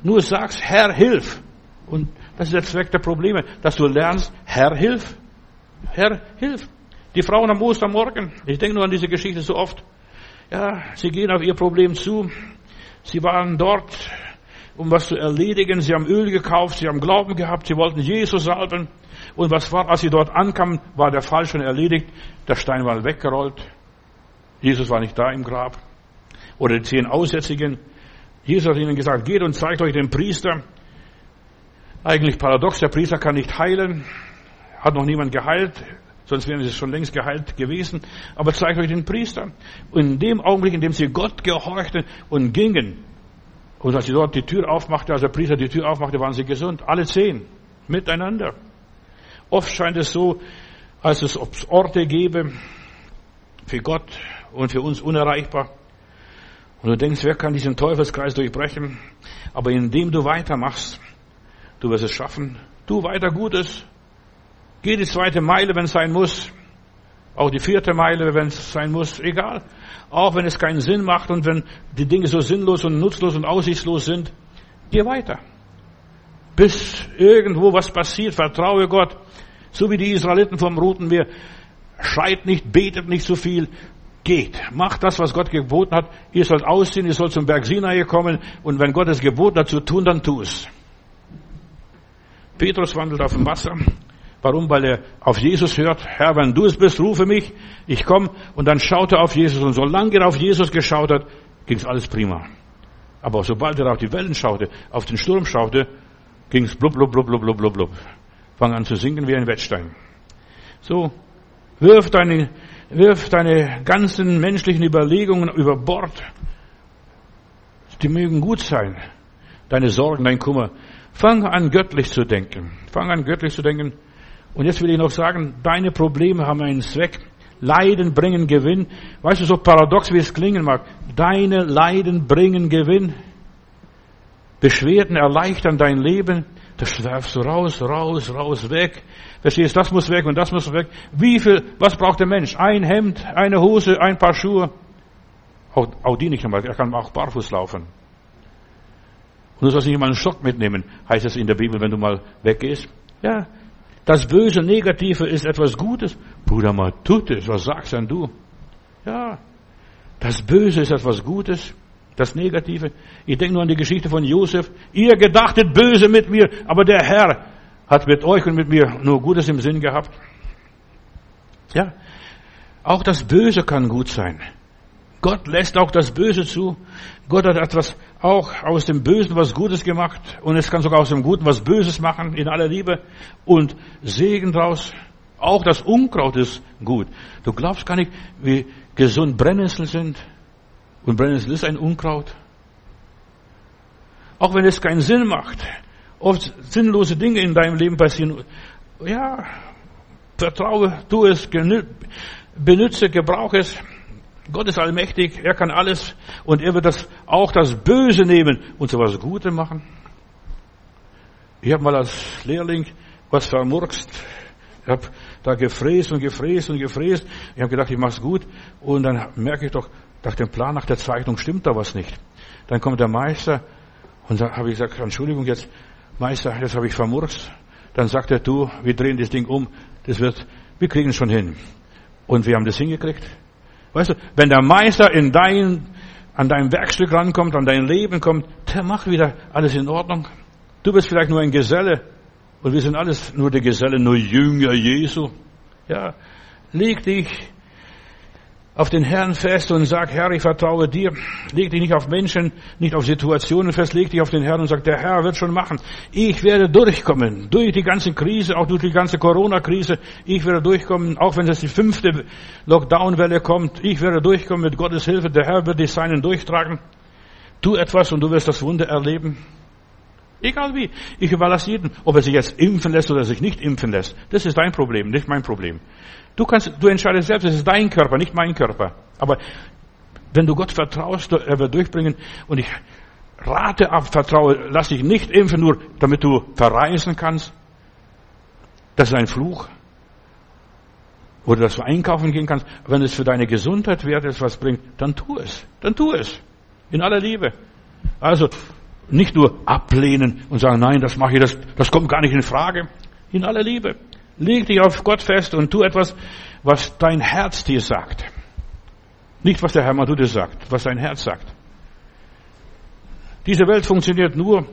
nur sagst, Herr, hilf. Und das ist der Zweck der Probleme, dass du lernst, Herr, hilf. Herr, hilf. Die Frauen am Ostermorgen, ich denke nur an diese Geschichte so oft. Ja, sie gehen auf ihr Problem zu. Sie waren dort, um was zu erledigen. Sie haben Öl gekauft, sie haben Glauben gehabt, sie wollten Jesus salben. Und was war, als sie dort ankamen, war der Fall schon erledigt. Der Stein war weggerollt. Jesus war nicht da im Grab. Oder die zehn Aussätzigen. Jesus hat ihnen gesagt, geht und zeigt euch den Priester. Eigentlich paradox, der Priester kann nicht heilen, hat noch niemand geheilt, sonst wären sie schon längst geheilt gewesen. Aber zeigt euch den Priester. Und in dem Augenblick, in dem sie Gott gehorchten und gingen, und als sie dort die Tür aufmachte, als der Priester die Tür aufmachte, waren sie gesund. Alle zehn. Miteinander. Oft scheint es so, als es Orte gäbe, für Gott und für uns unerreichbar. Und du denkst, wer kann diesen Teufelskreis durchbrechen? Aber indem du weitermachst, du wirst es schaffen. Tu weiter Gutes. Geh die zweite Meile, wenn es sein muss. Auch die vierte Meile, wenn es sein muss. Egal. Auch wenn es keinen Sinn macht und wenn die Dinge so sinnlos und nutzlos und aussichtslos sind. Geh weiter. Bis irgendwo was passiert. Vertraue Gott. So wie die Israeliten vom Roten Meer. Schreit nicht, betet nicht so viel, geht. Macht das, was Gott geboten hat. Ihr sollt ausziehen, ihr sollt zum Berg Sinai kommen und wenn Gott es geboten hat zu tun, dann tu es. Petrus wandelt auf dem Wasser. Warum? Weil er auf Jesus hört. Herr, wenn du es bist, rufe mich. Ich komme. Und dann schaut er auf Jesus. Und solange er auf Jesus geschaut hat, ging es alles prima. Aber sobald er auf die Wellen schaute, auf den Sturm schaute, ging es blub, blub, blub, blub, blub, blub, blub. Fang an zu sinken wie ein Wettstein. So, wirf deine wirf deine ganzen menschlichen Überlegungen über Bord. Die mögen gut sein. Deine Sorgen, dein Kummer. Fang an, göttlich zu denken. Fang an, göttlich zu denken. Und jetzt will ich noch sagen, deine Probleme haben einen Zweck. Leiden bringen Gewinn. Weißt du, so paradox wie es klingen mag, deine Leiden bringen Gewinn. Beschwerden erleichtern dein Leben. Das werfst du raus, raus, raus, weg. Verstehst, das muss weg und das muss weg. Wie viel, was braucht der Mensch? Ein Hemd, eine Hose, ein paar Schuhe. Auch, auch die nicht einmal, er kann auch barfuß laufen. Und du sollst nicht mal einen Schock mitnehmen, heißt es in der Bibel, wenn du mal weggehst. Ja, das Böse, Negative ist etwas Gutes. Bruder mal, tut es, was sagst denn du? Ja, das Böse ist etwas Gutes, das Negative. Ich denke nur an die Geschichte von Josef. Ihr gedachtet böse mit mir, aber der Herr hat mit euch und mit mir nur Gutes im Sinn gehabt. Ja, auch das Böse kann gut sein. Gott lässt auch das Böse zu. Gott hat etwas auch aus dem Bösen was Gutes gemacht und es kann sogar aus dem Guten was Böses machen in aller Liebe und Segen draus. Auch das Unkraut ist gut. Du glaubst gar nicht, wie gesund Brennnessel sind. Und Brennnessel ist ein Unkraut. Auch wenn es keinen Sinn macht oft sinnlose Dinge in deinem Leben passieren. Ja, vertraue, tu es, benütze, gebrauche es. Gott ist allmächtig, er kann alles und er wird das, auch das Böse nehmen und so was Gute machen. Ich habe mal als Lehrling was vermurkst. Ich habe da gefräst und gefräst und gefräst. Ich habe gedacht, ich mache es gut. Und dann merke ich doch, nach dem Plan, nach der Zeichnung stimmt da was nicht. Dann kommt der Meister und da habe ich gesagt, Entschuldigung, jetzt Meister, das habe ich vermurkst. Dann sagt er, du, wir drehen das Ding um, das wird, wir kriegen es schon hin. Und wir haben das hingekriegt. Weißt du, wenn der Meister in dein, an dein Werkstück rankommt, an dein Leben kommt, der macht wieder alles in Ordnung. Du bist vielleicht nur ein Geselle und wir sind alles nur der Geselle, nur Jünger Jesu. Ja, leg dich auf den Herrn fest und sag, Herr, ich vertraue dir. Leg dich nicht auf Menschen, nicht auf Situationen fest, leg dich auf den Herrn und sag, der Herr wird schon machen. Ich werde durchkommen, durch die ganze Krise, auch durch die ganze Corona-Krise. Ich werde durchkommen, auch wenn es die fünfte Lockdown-Welle kommt. Ich werde durchkommen mit Gottes Hilfe. Der Herr wird die Seinen durchtragen. Tu etwas und du wirst das Wunder erleben. Egal wie. Ich überlasse jeden, ob er sich jetzt impfen lässt oder sich nicht impfen lässt. Das ist dein Problem, nicht mein Problem. Du kannst, du entscheidest selbst, es ist dein Körper, nicht mein Körper. Aber wenn du Gott vertraust, er wird durchbringen und ich rate ab, vertraue, lass dich nicht impfen, nur damit du verreisen kannst. Das ist ein Fluch. Oder dass du einkaufen gehen kannst. Wenn es für deine Gesundheit wert ist, was bringt, dann tu es. Dann tu es. In aller Liebe. Also, nicht nur ablehnen und sagen, nein, das mache ich, das, das kommt gar nicht in Frage. In aller Liebe. Leg dich auf Gott fest und tu etwas, was dein Herz dir sagt. Nicht, was der Herr Madude sagt, was dein Herz sagt. Diese Welt funktioniert nur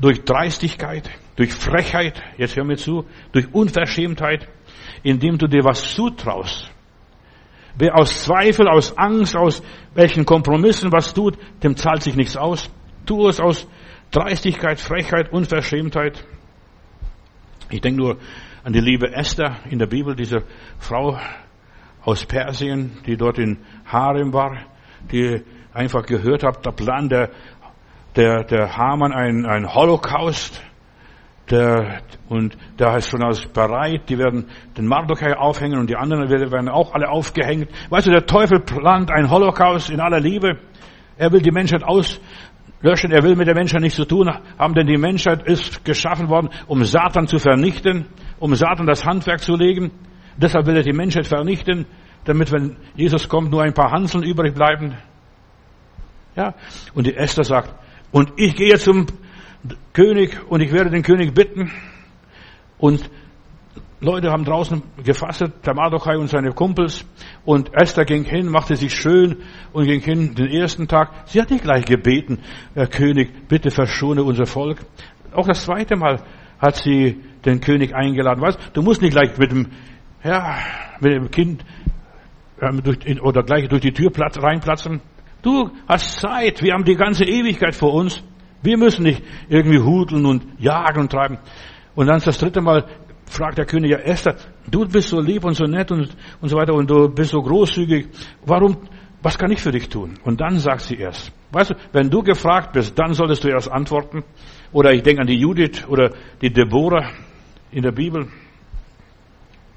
durch Dreistigkeit, durch Frechheit, jetzt hör mir zu, durch Unverschämtheit, indem du dir was zutraust. Wer aus Zweifel, aus Angst, aus welchen Kompromissen was tut, dem zahlt sich nichts aus. Tu es aus Dreistigkeit, Frechheit, Unverschämtheit. Ich denke nur an die liebe Esther in der Bibel, diese Frau aus Persien, die dort in Harem war, die einfach gehört hat, der Plan der, der, der Haman ein, ein Holocaust, der, und da ist schon alles bereit, die werden den Mardochai aufhängen und die anderen werden auch alle aufgehängt. Weißt du, der Teufel plant ein Holocaust in aller Liebe. Er will die Menschheit aus, löschen. Er will mit der Menschheit nichts zu tun haben, denn die Menschheit ist geschaffen worden, um Satan zu vernichten, um Satan das Handwerk zu legen. Deshalb will er die Menschheit vernichten, damit, wenn Jesus kommt, nur ein paar Hanseln übrig bleiben. Ja, und die Esther sagt, und ich gehe zum König und ich werde den König bitten und Leute haben draußen gefastet, der Mardochai und seine Kumpels. Und Esther ging hin, machte sich schön und ging hin den ersten Tag. Sie hat nicht gleich gebeten, Herr König, bitte verschone unser Volk. Auch das zweite Mal hat sie den König eingeladen. Weißt, du musst nicht gleich mit dem, ja, mit dem Kind äh, durch, oder gleich durch die Tür platz, reinplatzen. Du hast Zeit. Wir haben die ganze Ewigkeit vor uns. Wir müssen nicht irgendwie hudeln und jagen und treiben. Und dann das dritte Mal fragt der König, ja Esther, du bist so lieb und so nett und, und so weiter und du bist so großzügig. Warum, was kann ich für dich tun? Und dann sagt sie erst. Weißt du, wenn du gefragt bist, dann solltest du erst antworten. Oder ich denke an die Judith oder die Deborah in der Bibel.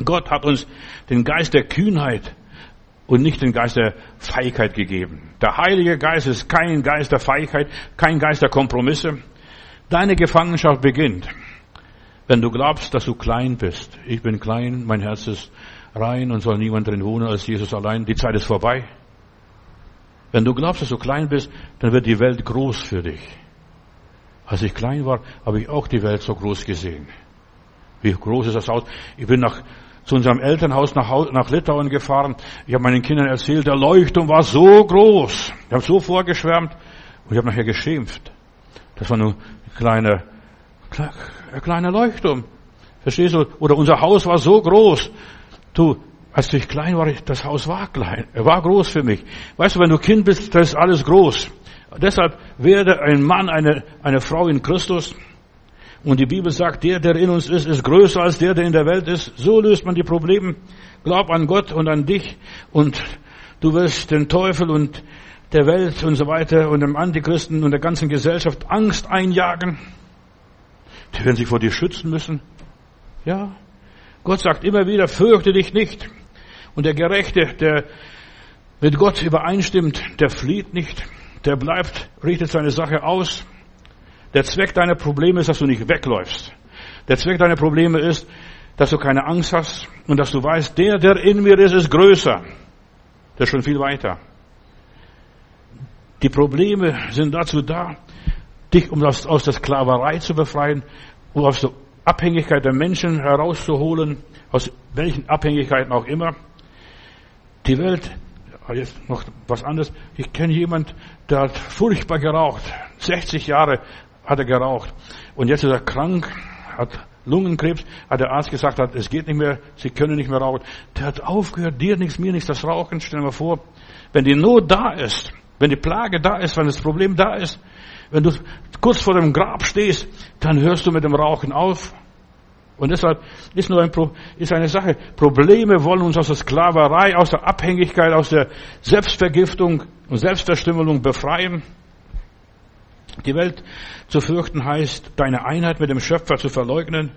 Gott hat uns den Geist der Kühnheit und nicht den Geist der Feigheit gegeben. Der Heilige Geist ist kein Geist der Feigheit, kein Geist der Kompromisse. Deine Gefangenschaft beginnt wenn du glaubst, dass du klein bist, ich bin klein, mein Herz ist rein und soll niemand drin wohnen als Jesus allein, die Zeit ist vorbei. Wenn du glaubst, dass du klein bist, dann wird die Welt groß für dich. Als ich klein war, habe ich auch die Welt so groß gesehen. Wie groß ist das Haus? Ich bin nach, zu unserem Elternhaus nach, nach Litauen gefahren. Ich habe meinen Kindern erzählt, der Leuchtturm war so groß. Ich habe so vorgeschwärmt und ich habe nachher geschimpft. Das war nur ein kleiner ein kleiner Leuchtturm. Verstehst du? Oder unser Haus war so groß. Du, als ich klein war, das Haus war klein, Er war groß für mich. Weißt du, wenn du Kind bist, das ist alles groß. Deshalb werde ein Mann, eine, eine Frau in Christus. Und die Bibel sagt, der, der in uns ist, ist größer als der, der in der Welt ist. So löst man die Probleme. Glaub an Gott und an dich und du wirst den Teufel und der Welt und so weiter und dem Antichristen und der ganzen Gesellschaft Angst einjagen. Die werden sich vor dir schützen müssen. Ja. Gott sagt immer wieder, fürchte dich nicht. Und der Gerechte, der mit Gott übereinstimmt, der flieht nicht. Der bleibt, richtet seine Sache aus. Der Zweck deiner Probleme ist, dass du nicht wegläufst. Der Zweck deiner Probleme ist, dass du keine Angst hast und dass du weißt, der, der in mir ist, ist größer. Der ist schon viel weiter. Die Probleme sind dazu da, dich um das, aus der Sklaverei zu befreien, um aus der Abhängigkeit der Menschen herauszuholen, aus welchen Abhängigkeiten auch immer. Die Welt, jetzt noch was anderes, ich kenne jemand, der hat furchtbar geraucht, 60 Jahre hat er geraucht. Und jetzt ist er krank, hat Lungenkrebs, hat der Arzt gesagt, hat, es geht nicht mehr, Sie können nicht mehr rauchen. Der hat aufgehört, dir nichts, mir nichts, das Rauchen. Stell dir mal vor, wenn die Not da ist, wenn die Plage da ist, wenn das Problem da ist, wenn du kurz vor dem Grab stehst, dann hörst du mit dem Rauchen auf. Und deshalb ist nur ein Pro, ist eine Sache. Probleme wollen uns aus der Sklaverei, aus der Abhängigkeit, aus der Selbstvergiftung und Selbstverstümmelung befreien. Die Welt zu fürchten heißt, deine Einheit mit dem Schöpfer zu verleugnen.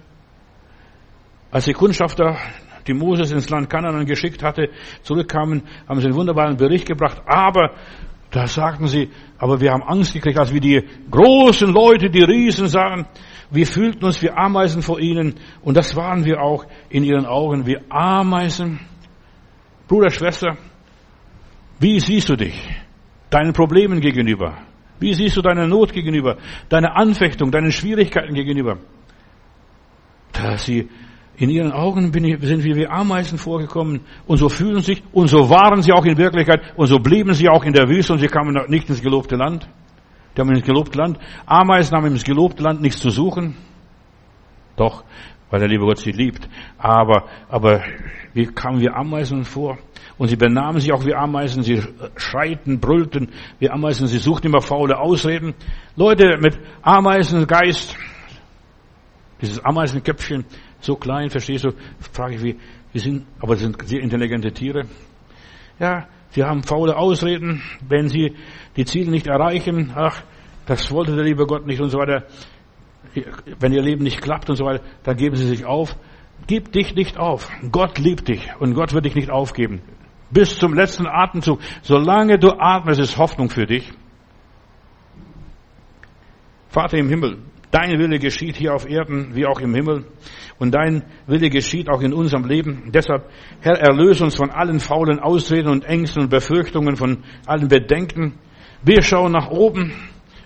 Als die Kundschafter, die Moses ins Land Kanaan geschickt hatte, zurückkamen, haben sie einen wunderbaren Bericht gebracht. Aber da sagten sie, aber wir haben Angst gekriegt, als wir die großen Leute, die Riesen sahen. Wir fühlten uns wie Ameisen vor ihnen. Und das waren wir auch in ihren Augen, wie Ameisen. Bruder, Schwester, wie siehst du dich deinen Problemen gegenüber? Wie siehst du deine Not gegenüber, deine Anfechtung, deinen Schwierigkeiten gegenüber? Da sie in ihren Augen sind wir wie Ameisen vorgekommen und so fühlen sich und so waren sie auch in Wirklichkeit und so blieben sie auch in der Wüste und sie kamen nicht ins gelobte Land. Die haben ins gelobte Land. Ameisen haben ins gelobte Land nichts zu suchen. Doch, weil der liebe Gott sie liebt. Aber, aber wie kamen wir Ameisen vor? Und sie benahmen sich auch wie Ameisen, sie schreiten, brüllten wie Ameisen, sie suchten immer faule Ausreden. Leute mit Ameisengeist, dieses Ameisenköpfchen, so klein, verstehst du, frage ich, wie, wie sind, aber sind sehr intelligente Tiere. Ja, sie haben faule Ausreden, wenn sie die Ziele nicht erreichen, ach, das wollte der liebe Gott nicht und so weiter. Wenn ihr Leben nicht klappt und so weiter, dann geben sie sich auf. Gib dich nicht auf. Gott liebt dich und Gott wird dich nicht aufgeben. Bis zum letzten Atemzug. Solange du atmest, ist Hoffnung für dich. Vater im Himmel, dein Wille geschieht hier auf Erden wie auch im Himmel. Und dein Wille geschieht auch in unserem Leben. Deshalb, Herr, erlöse uns von allen faulen Ausreden und Ängsten und Befürchtungen, von allen Bedenken. Wir schauen nach oben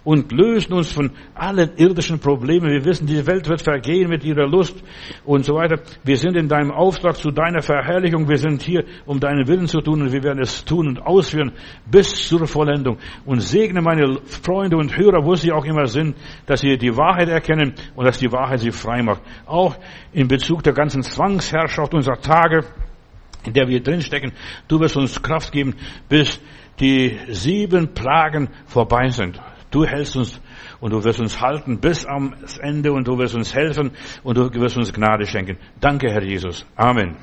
und lösen uns von allen irdischen Problemen. Wir wissen, diese Welt wird vergehen mit ihrer Lust und so weiter. Wir sind in deinem Auftrag zu deiner Verherrlichung. Wir sind hier, um deinen Willen zu tun und wir werden es tun und ausführen bis zur Vollendung. Und segne meine Freunde und Hörer, wo sie auch immer sind, dass sie die Wahrheit erkennen und dass die Wahrheit sie frei macht. Auch in Bezug der ganzen Zwangsherrschaft unserer Tage, in der wir drinstecken. Du wirst uns Kraft geben, bis die sieben Plagen vorbei sind. Du hältst uns und du wirst uns halten bis am Ende und du wirst uns helfen und du wirst uns Gnade schenken. Danke, Herr Jesus. Amen.